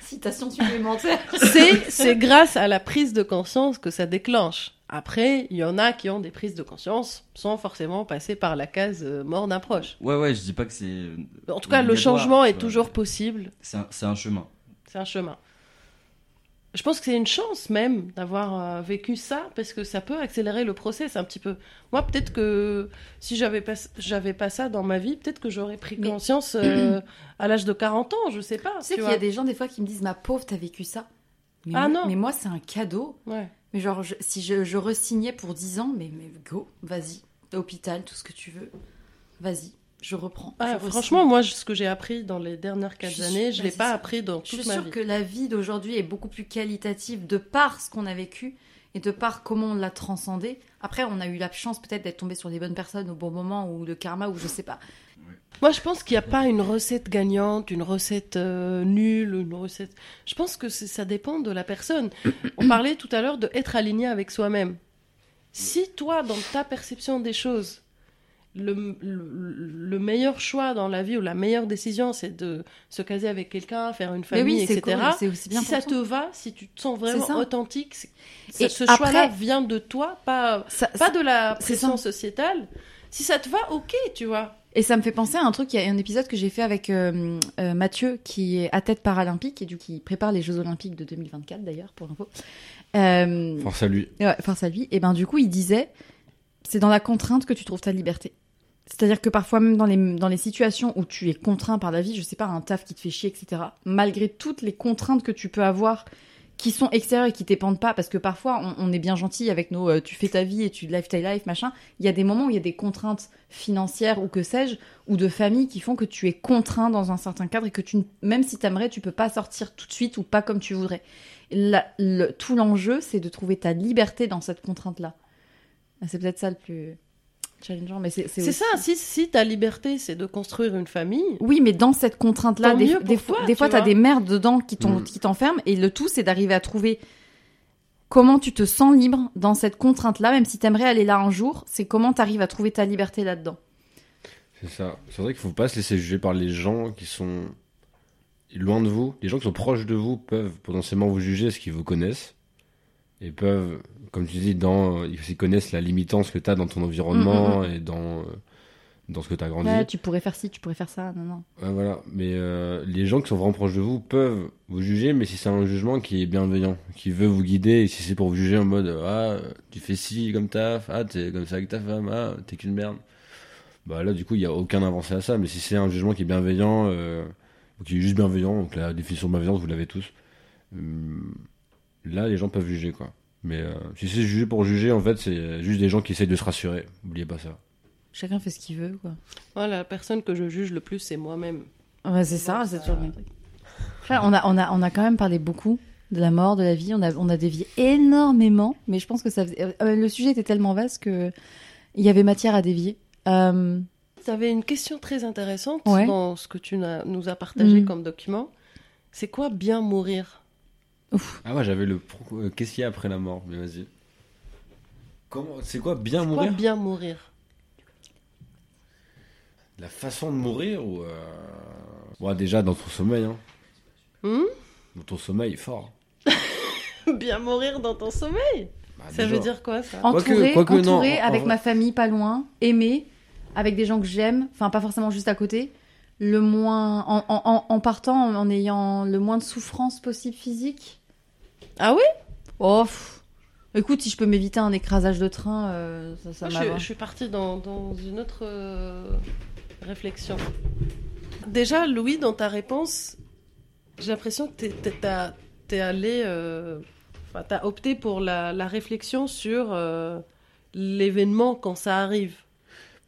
Citation supplémentaire. C'est c'est grâce à la prise de conscience que ça déclenche. Après, il y en a qui ont des prises de conscience sans forcément passer par la case euh, mort d'un proche. Ouais, ouais, je dis pas que c'est. En tout cas, le changement est toujours possible. C'est un, c'est un chemin. C'est un chemin. Je pense que c'est une chance même d'avoir euh, vécu ça parce que ça peut accélérer le process un petit peu. Moi, peut-être que si j'avais pas j'avais pas ça dans ma vie, peut-être que j'aurais pris conscience euh, à l'âge de 40 ans, je sais pas. Tu sais qu'il y a des gens des fois qui me disent ma pauvre t'as vécu ça. Mais Ah moi- non. Mais moi c'est un cadeau. Ouais. Mais genre je- si je, je resignais pour 10 ans, mais, mais go, vas-y, hôpital, tout ce que tu veux. Vas-y, je reprends. Ah, je franchement, moi, ce que j'ai appris dans les dernières Je quatre suis- années, je bah, l'ai pas ça. appris dans Je toute suis ma sûre vie. que la vie d'aujourd'hui est beaucoup plus qualitative de par ce qu'on a vécu et de par comment on l'a transcendé. Après, on a eu la chance peut-être d'être tombé sur les bonnes personnes au bon moment ou le karma ou je sais pas. Moi, je pense qu'il n'y a pas une recette gagnante, une recette euh, nulle, une recette. Je pense que ça dépend de la personne. On parlait tout à l'heure de être aligné avec soi-même. Si toi, dans ta perception des choses, le, le- le meilleur choix dans la vie ou la meilleure décision, c'est de se caser avec quelqu'un, faire une famille, oui, etc. cool, c'est aussi bien si ça toi. te va, si tu te sens vraiment ça. authentique, Et ce après- choix-là vient de toi, pas, Ça- pas ça- de la pression sociétale. Si ça te va, ok, tu vois. Et ça me fait penser à un truc, il y a un épisode que j'ai fait avec euh, euh, Mathieu, qui est à tête paralympique et du qui prépare les Jeux Olympiques de 2024 d'ailleurs, pour info. Euh, Force à lui. ouais, force à lui. Et ben du coup, il disait, c'est dans la contrainte que tu trouves ta liberté. C'est-à-dire que parfois même dans les, dans les situations où tu es contraint par la vie, je sais pas, un taf qui te fait chier, etc., malgré toutes les contraintes que tu peux avoir qui sont extérieures et qui dépendent pas, parce que parfois on, est bien gentil avec nos euh, tu fais ta vie et tu live ta life, machin. Il y a des moments où il y a des contraintes financières ou que sais-je, ou de famille qui font que tu es contraint dans un certain cadre et que tu, même si t'aimerais, tu peux pas sortir tout de suite ou pas comme tu voudrais. Le- tout l'enjeu, c'est de trouver ta liberté dans cette contrainte-là. Ah, C'est peut-être ça le plus challengeant, mais c'est aussi- ça, si, si ta liberté, c'est de construire une famille, Oui, mais dans cette contrainte-là, des, fois, des tu fois, t'as vois. des merdes dedans qui Mm. qui t'enferment, et le tout, c'est d'arriver à trouver comment tu te sens libre dans cette contrainte-là, même si t'aimerais aller là un jour, c'est comment t'arrives à trouver ta liberté là-dedans. C'est ça. C'est vrai qu'il faut pas se laisser juger par les gens qui sont loin de vous. Les gens qui sont proches de vous peuvent potentiellement vous juger parce qu'ils vous connaissent. Et peuvent, comme tu dis, dans, ils connaissent la limitance que tu as dans ton environnement et dans, euh, dans ce que tu as grandi. Ouais, tu pourrais faire ci, tu pourrais faire ça, non, non. Ouais, voilà. Mais euh, les gens qui sont vraiment proches de vous peuvent vous juger, mais si c'est un jugement qui est bienveillant, qui veut vous guider, et si c'est pour vous juger en mode ah tu fais ci comme ta, ah t'es comme ça avec ta femme, ah t'es qu'une merde. Bah là du coup il y a aucun avancé à ça. Mais si c'est un jugement qui est bienveillant, euh, ou qui est juste bienveillant, donc la définition de bienveillance vous l'avez tous. hum, là les gens peuvent juger quoi. Mais euh, si c'est juger pour juger, en fait c'est juste des gens qui essayent de se rassurer. Oubliez pas ça. Chacun fait ce qu'il veut, quoi. moi, la personne que je juge le plus, c'est moi-même. Ouais, c'est ça, Bon, c'est ça- toujours le même truc. On, a, on, a, on a quand même parlé beaucoup de la mort, de la vie. On a, on a dévié énormément, mais je pense que ça faisait- euh, le sujet était tellement vaste que il y avait matière à dévier. Euh, tu avais une question très intéressante Ouais. dans ce que tu nous as partagé Mhm. comme document. C'est quoi bien mourir? Ah ouais, j'avais le. pro- euh, Qu'est-ce qu'il y a après la mort? Mais vas-y. Comment C'est quoi bien mourir? bien mourir? La façon de mourir ou. Euh... Ouais, déjà dans ton sommeil, hein. Hmm? Dans ton sommeil, fort. [LAUGHS] Bien mourir dans ton sommeil? Bah, Ça déjà. veut dire quoi ça? Quoique- Entouré, quoique non, entouré en- en avec vrai. ma famille pas loin, aimé, avec des gens que j'aime, enfin pas forcément juste à côté, le moins en, en- en- en partant en, en ayant le moins de souffrance possible physique. Ah oui Oh, pff. écoute, si je peux m'éviter un écrasage de train, euh, ça, ça Moi, je, je suis partie dans, dans une autre euh, réflexion. Déjà, Louis, dans ta réponse, j'ai l'impression que t'es- t'es allé. euh, Enfin, t'as opté pour la, la réflexion sur euh, l'événement quand ça arrive.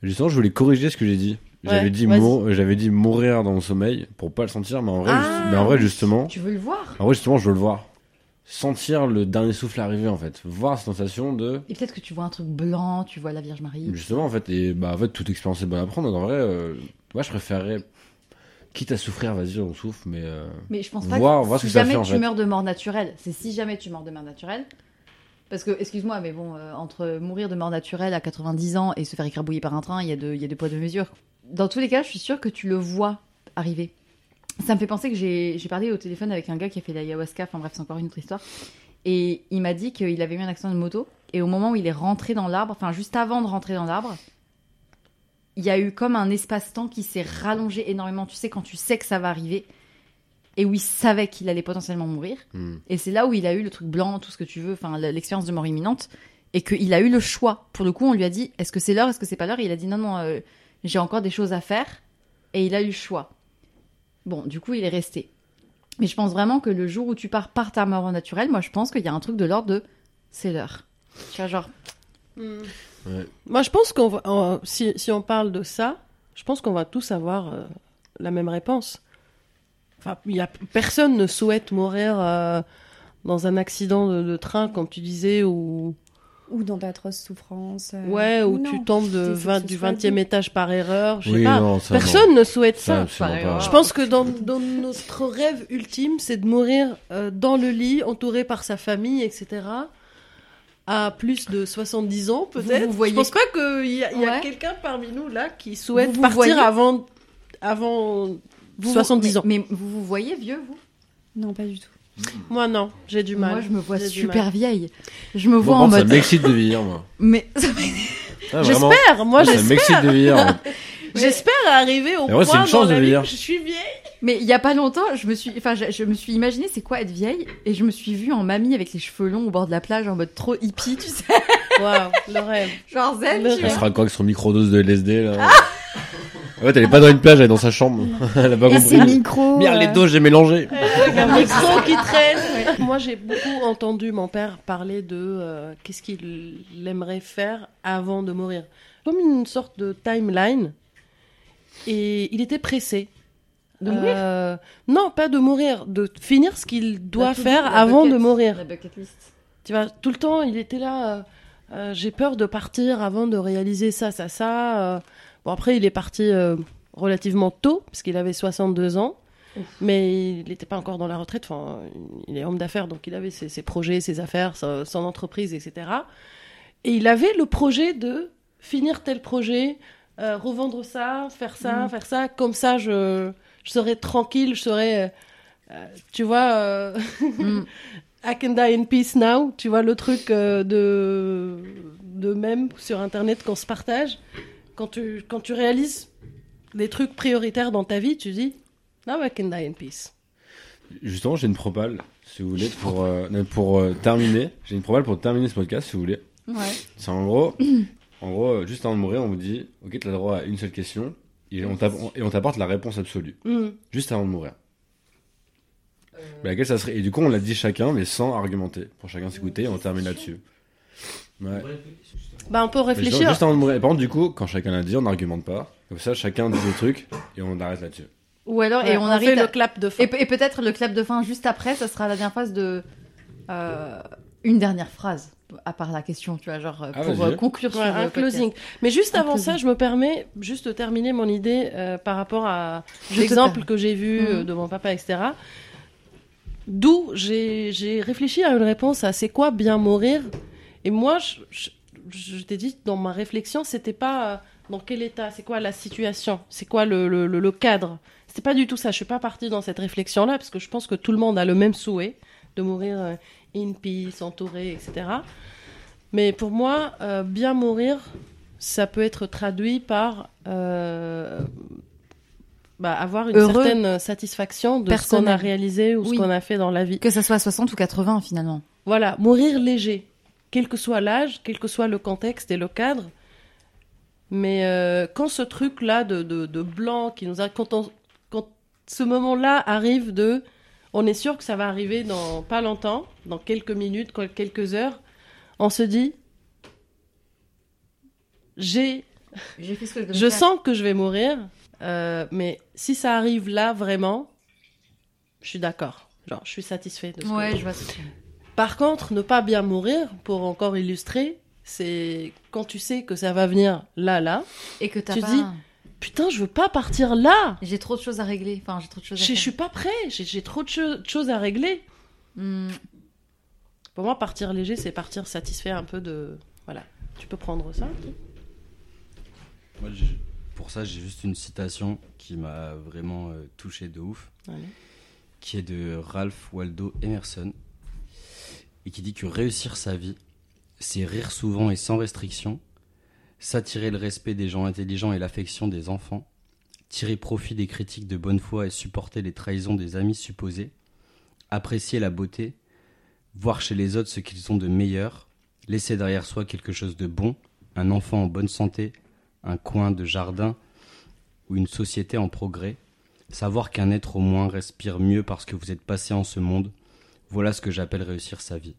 Justement, je voulais corriger ce que j'ai dit. Ouais, J'avais dit, j'avais mourir dans mon sommeil pour pas le sentir, mais en vrai, Ah. mais en vrai justement, Tu veux le voir en vrai justement, je veux le voir, sentir le dernier souffle arriver en fait, voir la sensation de Et peut-être que tu vois un truc blanc, tu vois la Vierge Marie. justement en fait et bah en fait toute expérience est bonne à prendre. En vrai, euh, moi je préférerais quitte à souffrir, vas-y on souffre, mais euh, Mais je pense pas Voir- que voir ce si ça jamais en tu fait. meurs de mort naturelle, c'est si jamais tu meurs de mort naturelle. Parce que, excuse-moi, mais bon, euh, entre mourir de mort naturelle à 90 ans et se faire écrabouiller par un train, il y, a deux- il y a deux poids, deux mesures. Dans tous les cas, je suis sûre que tu le vois arriver. Ça me fait penser que j'ai parlé au téléphone avec un gars qui a fait l'ayahuasca, enfin bref, c'est encore une autre histoire. Et il m'a dit qu'il avait eu un accident de moto, et au moment où il est rentré dans l'arbre, enfin juste avant de rentrer dans l'arbre, il y a eu comme un espace-temps qui s'est rallongé énormément. Tu sais, quand tu sais que ça va arriver, et où il savait qu'il allait potentiellement mourir. hmm. Et c'est là où il a eu le truc blanc, tout ce que tu veux, enfin l'expérience de mort imminente, et qu'il a eu le choix. Pour le coup, on lui a dit est-ce que c'est l'heure, est-ce que c'est pas l'heure? Et il a dit non, non, euh, j'ai encore des choses à faire, et il a eu le choix. Bon, du coup, il est resté. Mais je pense vraiment que le jour où tu pars par ta mort naturelle, moi je pense qu'il y a un truc de l'ordre de c'est l'heure. Tu vois, genre, Ouais. Moi, je pense qu'on va. on- si, si on parle de ça, je pense qu'on va tous avoir euh, la même réponse. Enfin, il y a, personne ne souhaite mourir euh, dans un accident de, de train, comme tu disais, ou. Ou dans d'atroces souffrances. euh, Ouais, où non. tu tombes de C'est- c'est 20 que ce du soit 20e doux. étage par erreur. Je sais Oui, pas. non, ça, non. Personne ne souhaite Ça. Je pense que dans, dans notre rêve ultime, c'est de mourir euh, dans le lit, entouré par sa famille, etc. À plus de 70 ans, peut-être. Vous- vous voyez- Je pense pas qu'il y a, quelqu'un parmi nous là qui souhaite Vous vous partir voyez- avant, avant vous- 70 mais- ans. Mais vous vous voyez vieux, vous? Non, pas du tout. Moi, non, j'ai du mal. Moi, je me vois super vieille. Je me vois en contre, ça mode. m'excite de vieillir, moi. [LAUGHS] Mais [LAUGHS] Ah. J'espère, moi, Ah, ça j'espère. m'excite de vieillir. [LAUGHS] J'espère arriver au Et ouais, c'est point une chance dans la de vie je suis vieille. Mais il y a pas longtemps, je me suis, enfin, je, je me suis imaginé c'est quoi être vieille et je me suis vue en mamie avec les cheveux longs au bord de la plage en mode trop hippie, tu sais, Waouh, le rêve. genre zen. Elle sera quoi avec son microdose de LSD là fait, elle est pas dans une plage, elle est dans sa chambre. [LAUGHS] elle a pas Et compris. ces micros. Merde, les euh, doses, j'ai mélangé. Avec un micro qui traîne. Moi, j'ai beaucoup entendu mon père parler de euh, qu'est-ce qu'il aimerait faire avant de mourir. Comme une sorte de timeline. Et il était pressé. De mourir Euh, Non, pas de mourir, de finir ce qu'il doit faire la avant bucket- de mourir. La bucket list. Tu vois, tout le temps, il était là. euh, euh, j'ai peur de partir avant de réaliser ça, ça, ça. euh. Bon, après, il est parti euh, relativement tôt, parce qu'il avait 62 ans. Mais il n'était pas encore dans la retraite. Enfin, il est homme d'affaires, donc il avait ses, ses projets, ses affaires, son entreprise, etc. Et il avait le projet de finir tel projet, euh, revendre ça, faire ça, Mhm. faire ça. Comme ça, je, je serais tranquille, je serais. euh, tu vois. euh, Mm. [LAUGHS] I can die in peace now, tu vois le truc de de même sur internet qu'on se partage. Quand tu quand tu réalises les trucs prioritaires dans ta vie, tu dis now I can die in peace. Justement, j'ai une propale, si vous voulez, pour, euh, pour euh, terminer. J'ai une propale pour terminer ce podcast, si vous voulez. Ouais. C'est en gros, en gros, euh, juste avant de mourir, on vous dit, ok, tu as le droit à une seule question, et on t'apporte la réponse absolue, Hmm. juste avant de mourir. Mais laquelle ça serait? Et du coup, on l'a dit chacun, mais sans argumenter, pour chacun s'écouter, et on termine là-dessus. Ouais. Bah on peut réfléchir. Juste avant de par contre, du coup, quand chacun l'a dit, on n'argumente pas. Comme ça, chacun dit le truc, et on arrête là-dessus. Ou alors, Ouais, et on, arrive. fait à- le clap de fin. Et, pe- et peut-être le clap de fin juste après, ça sera la dernière phrase de euh, une dernière phrase. à part la question, tu vois, genre Ah, pour euh, conclure Ouais, sur un le podcast. closing. Mais juste Un avant closing. ça, je me permets juste de terminer mon idée euh, par rapport à l'exemple que j'ai vu euh, de mon papa, etc. D'où j'ai j'ai réfléchi à une réponse à c'est quoi bien mourir. Et moi, je, je, je t'ai dit dans ma réflexion, c'était pas euh, dans quel état, c'est quoi la situation, c'est quoi le, le, cadre. C'était pas du tout ça. Je suis pas partie dans cette réflexion-là parce que je pense que tout le monde a le même souhait de mourir euh, in peace, entouré, etc. Mais pour moi, euh, bien mourir, ça peut être traduit par euh, bah, avoir une Heureux. certaine satisfaction de ce qu'on Personnel. a réalisé ou Oui. ce qu'on a fait dans la vie. Que ça soit 60 ou 80 finalement. Voilà, mourir léger, quel que soit l'âge, quel que soit le contexte et le cadre. Mais euh, quand ce truc-là de, de, de blanc qui nous a, quand, on- quand ce moment-là arrive de, on est sûr que ça va arriver dans pas longtemps, dans quelques minutes, quelques heures, on se dit, j'ai je sens que je vais mourir, euh, mais si ça arrive là vraiment, je suis d'accord. Genre, je suis satisfait de ce que- je vois Par contre, ne pas bien mourir, pour encore illustrer, c'est quand tu sais que ça va venir là, là. Et que t'as Tu pas... dis, Putain, je veux pas partir là. J'ai trop de choses à régler. Enfin, j'ai trop de choses Je, à je faire. suis pas prêt. J'ai trop de cho- de choses à régler. Hmm. Pour moi, partir léger, c'est partir satisfait un peu de. Voilà. Tu peux prendre ça. Moi, pour ça, j'ai juste une citation qui m'a vraiment euh, touché de ouf, Allez. qui est de Ralph Waldo Emerson, et qui dit que réussir sa vie, c'est rire souvent et sans restriction, s'attirer le respect des gens intelligents et l'affection des enfants, tirer profit des critiques de bonne foi et supporter les trahisons des amis supposés, apprécier la beauté, voir chez les autres ce qu'ils ont de meilleur, laisser derrière soi quelque chose de bon, un enfant en bonne santé, un coin de jardin ou une société en progrès, savoir qu'un être au moins respire mieux parce que vous êtes passé en ce monde, voilà ce que j'appelle réussir sa vie.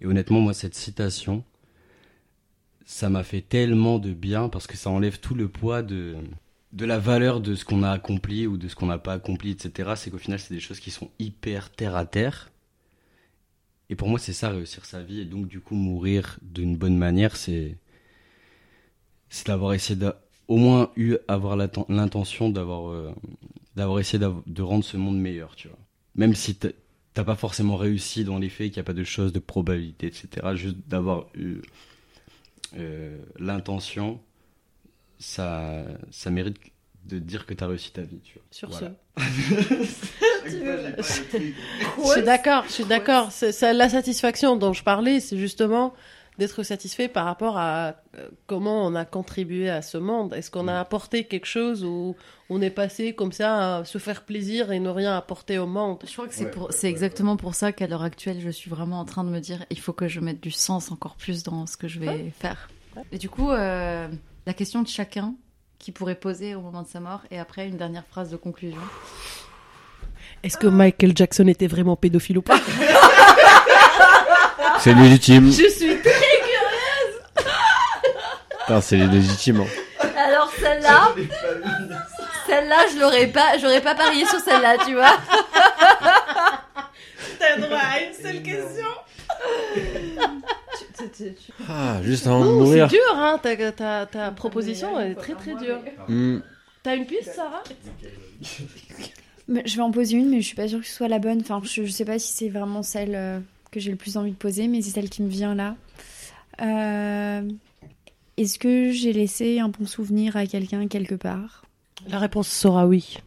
Et honnêtement, moi, cette citation, ça m'a fait tellement de bien parce que ça enlève tout le poids de, de la valeur de ce qu'on a accompli ou de ce qu'on n'a pas accompli, etc. C'est qu'au final, c'est des choses qui sont hyper terre à terre. Et pour moi, c'est ça, réussir sa vie. Et donc, du coup, mourir d'une bonne manière, c'est d'avoir essayé d'a- au moins eu avoir l'intention d'avoir euh, d'avoir essayé de rendre ce monde meilleur, tu vois. Même si t'as t'as pas forcément réussi dans les faits, qu'il n'y a pas de choses de probabilité, etc. Juste d'avoir eu euh, l'intention, ça ça mérite de dire que tu as réussi ta vie, tu vois. Sur Voilà. ce. [LAUGHS] Je suis d'accord, je suis d'accord. La satisfaction dont je parlais, c'est justement d'être satisfait par rapport à euh, comment on a contribué à ce monde. Est-ce qu'on a apporté quelque chose ou on est passé comme ça à se faire plaisir et ne rien apporter au monde? Je crois que c'est exactement pour ça qu'à l'heure actuelle, je suis vraiment en train de me dire, il faut que je mette du sens encore plus dans ce que je vais faire. Et du coup, euh, la question de chacun qui pourrait poser au moment de sa mort, et après une dernière phrase de conclusion. Est-ce que Michael Jackson était vraiment pédophile ou pas? [LAUGHS] C'est légitime. Je suis c'est légitime. hein. Alors celle-là, celle-là, je l'aurais pas, j'aurais pas parié sur celle-là, tu vois. T'as droit à une seule question Ah, juste avant de Non, c'est mourir. dur, hein. Ta, ta, ta proposition elle est très très dure. Hmm. T'as une piste, Sarah? Mais Je vais en poser une, mais je suis pas sûre que ce soit la bonne. Enfin, je, je sais pas si c'est vraiment celle euh, que j'ai le plus envie de poser, mais c'est celle qui me vient là. Euh, Est-ce que j'ai laissé un bon souvenir à quelqu'un quelque part? La réponse sera oui.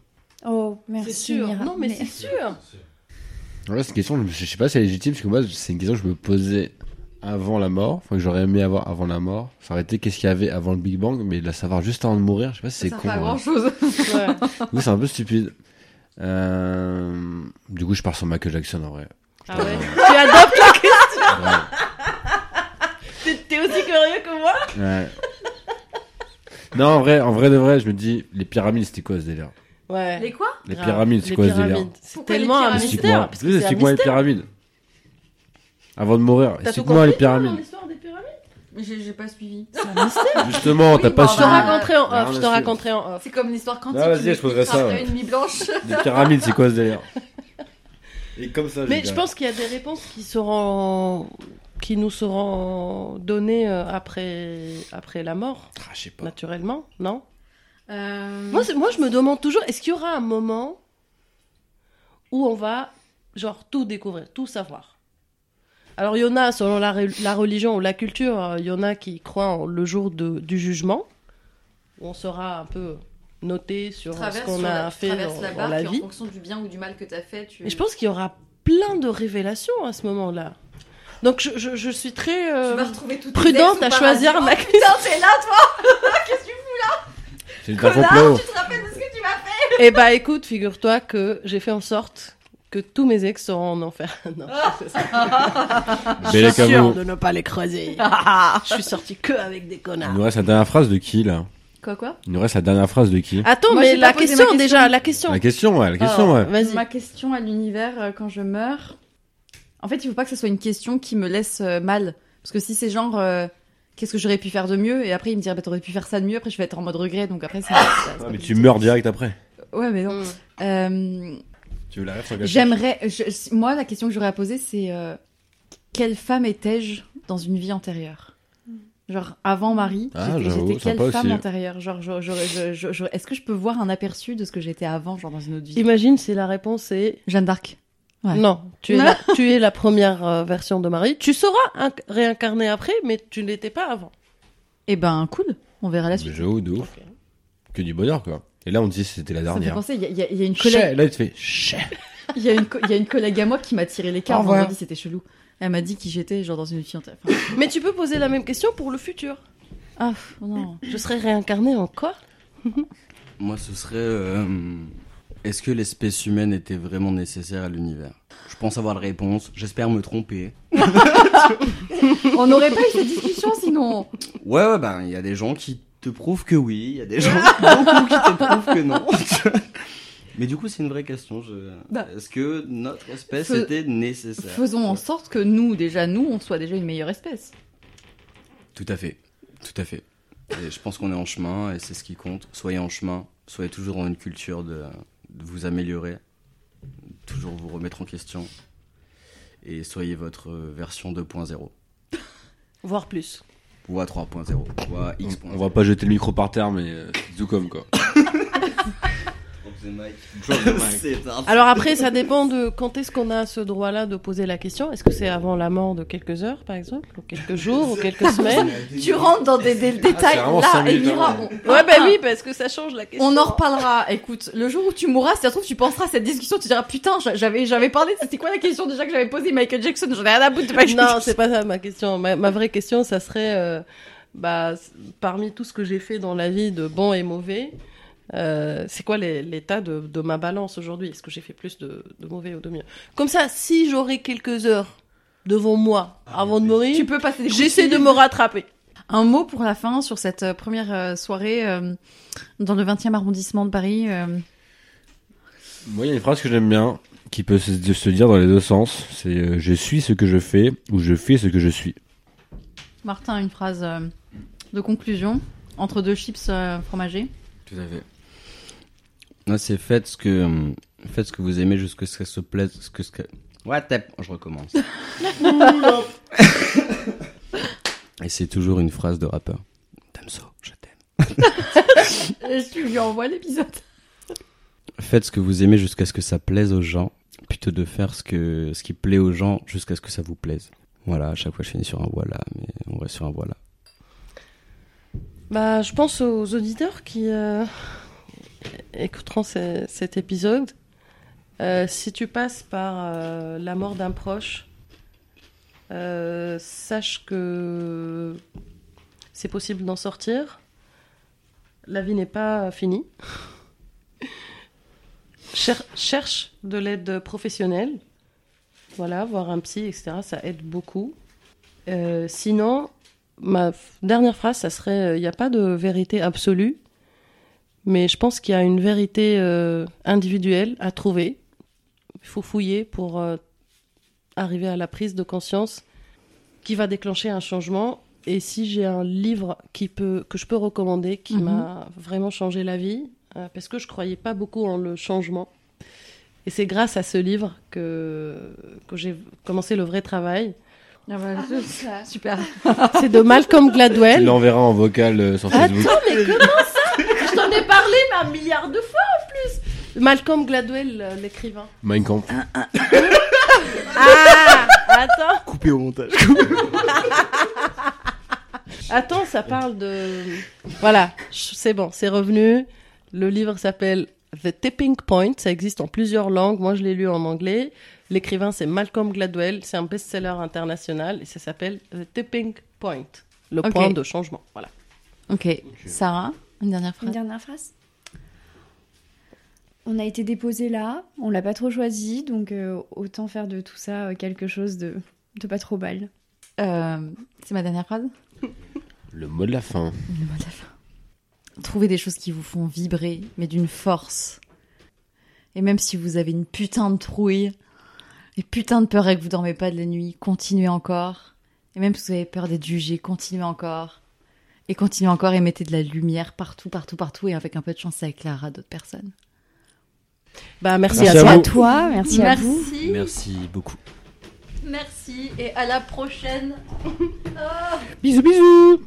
Oh, merci. C'est sûr. Mira. Non, mais, c'est sûr. Ouais, cette question, je je sais pas si elle est légitime, parce que moi, c'est une question que je me posais avant la mort, enfin que j'aurais aimé avoir avant la mort. Ça aurait été qu'est-ce qu'il y avait avant le Big Bang, mais de la savoir juste avant de mourir, je sais pas si c'est Ça con. sert pas grand chose. [LAUGHS] Oui, c'est un peu stupide. Euh... Du coup, je pars sur Michael Jackson en vrai. Ah ouais. tu adoptes la question. [LAUGHS] Ouais. Aussi curieux que moi Ouais. Non, en vrai, en vrai de vrai, je me dis, les pyramides, c'était quoi ce délire? Ouais. Les quoi? Les pyramides, c'est quoi ce délire? C'est tellement un mystère. Explique-moi. Parce que c'est un explique-moi les mystère. pyramides. Avant de mourir, T'as tout explique-moi les pyramides. l'histoire des pyramides? J'ai j'ai pas suivi. Justement, t'as Oui, pas bah, Je te bah, suivi. raconterai en Rien off. Je te raconterai en off. C'est comme l'histoire quantique. Ah, vas-y, je poserai ça, une nuit blanche. Les pyramides, c'est quoi ce délire? [LAUGHS] Et comme ça, Mais je pense qu'il y a des réponses qui seront qui nous seront donnés euh, après, après la mort, Ah, je sais pas. naturellement, non? Euh, moi, moi, je me demande toujours, est-ce qu'il y aura un moment où on va, genre, tout découvrir, tout savoir? Alors, il y en a, selon la, re- la religion ou la culture, euh, il y en a qui croient en le jour de- du jugement, où on sera un peu noté sur ce qu'on a la- fait dans, la dans barque la vie. En fonction du bien ou du mal que tu as fait, tu. Et je pense qu'il y aura plein de révélations à ce moment-là. Donc, je, je- je suis très... euh, prudente à choisir Oh, ma Putain, t'es là, toi [LAUGHS] Qu'est-ce que tu C'est du Connard, complot. tu te rappelles de ce que tu m'as fait [LAUGHS] Eh bah écoute, figure-toi que j'ai fait en sorte que tous mes ex seront en enfer. [LAUGHS] non, c'est ça. Je suis sûre de ne pas les croiser. je suis sortie que avec des Il connards. nous reste la dernière phrase de qui là Quoi, quoi Il nous reste la dernière phrase de qui Attends, Moi, mais la question. déjà, la question. La question, ouais, la question, Oh, ouais. Vas-y. Ma question à l'univers euh, quand je meurs. En fait, il faut pas que ce soit une question qui me laisse euh, mal. Parce que si c'est genre. euh, Qu'est-ce que j'aurais pu faire de mieux? Et après, il me dirait, bah, t'aurais pu faire ça de mieux. Après, je vais être en mode regret. Donc après, c'est. c'est- c'est Ouais, mais tu meurs direct après. Ouais, mais non. Mm. Euh, Tu veux la gâchis J'aimerais. je- Moi, la question que j'aurais à poser, c'est euh, quelle femme étais-je dans une vie antérieure? Genre avant Marie, Ah, j'étais- j'avoue, j'étais quelle femme aussi. antérieure? Genre, je- je- je- je- je- est-ce que je peux voir un aperçu de ce que j'étais avant, genre dans une autre vie? Imagine si la réponse est Jeanne d'Arc. Ouais. non. Tu es, la, [LAUGHS] tu es la première euh, version de Marie. Tu seras inc- réincarné après, mais tu ne l'étais pas avant. Eh ben, cool. On verra la suite. J'avoue, de ouf. Que du bonheur, quoi. Et là, on dit que c'était la Ça me fait dernière. penser, il y, a- y y une collègue, Là, il te fait chais. [LAUGHS] il y a une, co- il y a une collègue à moi qui m'a tiré les cartes vendredi, c'était chelou. Elle m'a dit qui j'étais, genre dans une. Enfin, [LAUGHS] Mais tu peux poser la même question pour le futur. ah, non. Je serai réincarné en quoi? Moi, ce serait. euh, Est-ce que l'espèce humaine était vraiment nécessaire à l'univers? Je pense avoir la réponse. J'espère me tromper. [LAUGHS] On n'aurait pas eu cette discussion sinon. Ouais, ouais, ben, il y a des gens qui te prouvent que oui. Il y a des gens [LAUGHS] beaucoup qui te prouvent que non. [LAUGHS] Mais du coup, c'est une vraie question. Je... Bah. Est-ce que notre espèce Fais- était nécessaire? Faisons en sorte que nous, déjà nous, on soit déjà une meilleure espèce. Tout à fait. Tout à fait. Et je pense qu'on est en chemin et c'est ce qui compte. Soyez en chemin. Soyez toujours dans une culture de, de vous améliorer. Toujours vous remettre en question. Et soyez votre version 2.0. [LAUGHS] Voire plus. Ou à 3.0. Ou à X.0. On va pas jeter le micro par terre, mais euh, c'est tout comme quoi. [LAUGHS] [LAUGHS] Alors après, ça dépend de quand est-ce qu'on a ce droit-là de poser la question. Est-ce que c'est avant la mort de quelques heures, par exemple, ou quelques jours, ou quelques semaines [LAUGHS] Tu rentres dans des, des détails là, minutes Emira. avant. on- Ouais, bah oui, parce que ça change la question. On en reparlera. Écoute, le jour où tu mourras, si ça se trouve, tu penseras à cette discussion, tu diras putain, j'a- j'avais, j'avais parlé, c'était quoi la question déjà que j'avais posée Michael Jackson? J'en ai rien à foutre de Michael Non, c'est pas ça ma question. Ma, ma vraie question, ça serait, euh, bah, parmi tout ce que j'ai fait dans la vie de bon et mauvais, euh, c'est quoi l'état de, de ma balance aujourd'hui? Est-ce que j'ai fait plus de, de mauvais ou de mieux? Comme ça, si j'aurais quelques heures devant moi avant de mourir, Tu peux passer j'essaie de me rattraper. Un mot pour la fin sur cette euh, première euh, soirée euh, dans le 20e arrondissement de Paris. euh, Moi, il y a une phrase que j'aime bien, qui peut se, se dire dans les deux sens. C'est euh, je suis ce que je fais, ou je fais ce que je suis. Martin, une phrase euh, de conclusion entre deux chips euh, fromagés. Tout à fait. Non, c'est faites ce que, euh, faites ce que vous aimez jusqu'à ce que ça se plaise. Ce que, ce que... What the... Je recommence. [LAUGHS] Et c'est toujours une phrase de rappeur. Damso, je t'aime. Et tu lui envoies l'épisode. Faites ce que vous aimez jusqu'à ce que ça plaise aux gens, plutôt de faire ce, que, ce qui plaît aux gens jusqu'à ce que ça vous plaise. Voilà, à chaque fois je finis sur un voilà, mais on reste sur un voilà. Bah, je pense aux auditeurs qui euh, écouteront ce- cet épisode. Euh, si tu passes par euh, la mort d'un proche, euh, sache que c'est possible d'en sortir. La vie n'est pas finie. [LAUGHS] Cher- cherche de l'aide professionnelle. Voilà, voir un psy, etc. Ça aide beaucoup. Sinon, ma dernière phrase, ça serait il n'y a pas de vérité absolue, mais je pense qu'il y a une vérité euh, individuelle à trouver. Il faut fouiller pour euh, arriver à la prise de conscience qui va déclencher un changement. Et si j'ai un livre qui peut, que je peux recommander, qui Mhm. m'a vraiment changé la vie, euh, parce que je croyais pas beaucoup en le changement. Et c'est grâce à ce livre que, que j'ai commencé le vrai travail. Ah bah, ça. super. C'est de Malcolm [LAUGHS] Tu Gladwell. l'enverras en vocal euh, sur Facebook. Attends, mais comment ça? [LAUGHS] Je t'en ai parlé mais un milliard de fois en plus. Malcolm Gladwell, euh, l'écrivain. Mein Kampf. Ah Attends, Coupé au montage. attends, ça parle de. Voilà, c'est bon, c'est revenu. Le livre s'appelle The Tipping Point. Ça existe en plusieurs langues. Moi, je l'ai lu en anglais. L'écrivain, c'est Malcolm Gladwell. C'est un best-seller international et ça s'appelle The Tipping Point. Le point de changement. Voilà. Ok. Sarah, une dernière Une phrase. dernière phrase. On a été déposé là, on l'a pas trop choisi, donc euh, autant faire de tout ça euh, quelque chose de, de pas trop bal. Euh, c'est ma dernière phrase? Le mot de la fin. Le mot de la fin. Trouvez des choses qui vous font vibrer, mais d'une force. Et même si vous avez une putain de trouille, et putain de peur et que vous dormez pas de la nuit, continuez encore. Et même si vous avez peur d'être jugé, continuez encore. Et continuez encore et mettez de la lumière partout, partout, partout. Et avec un peu de chance, ça éclairera d'autres personnes. Bah, merci, Merci à à toi. vous. À toi, merci, à vous. Merci beaucoup. Merci et à la prochaine. [LAUGHS] Bisous, bisous.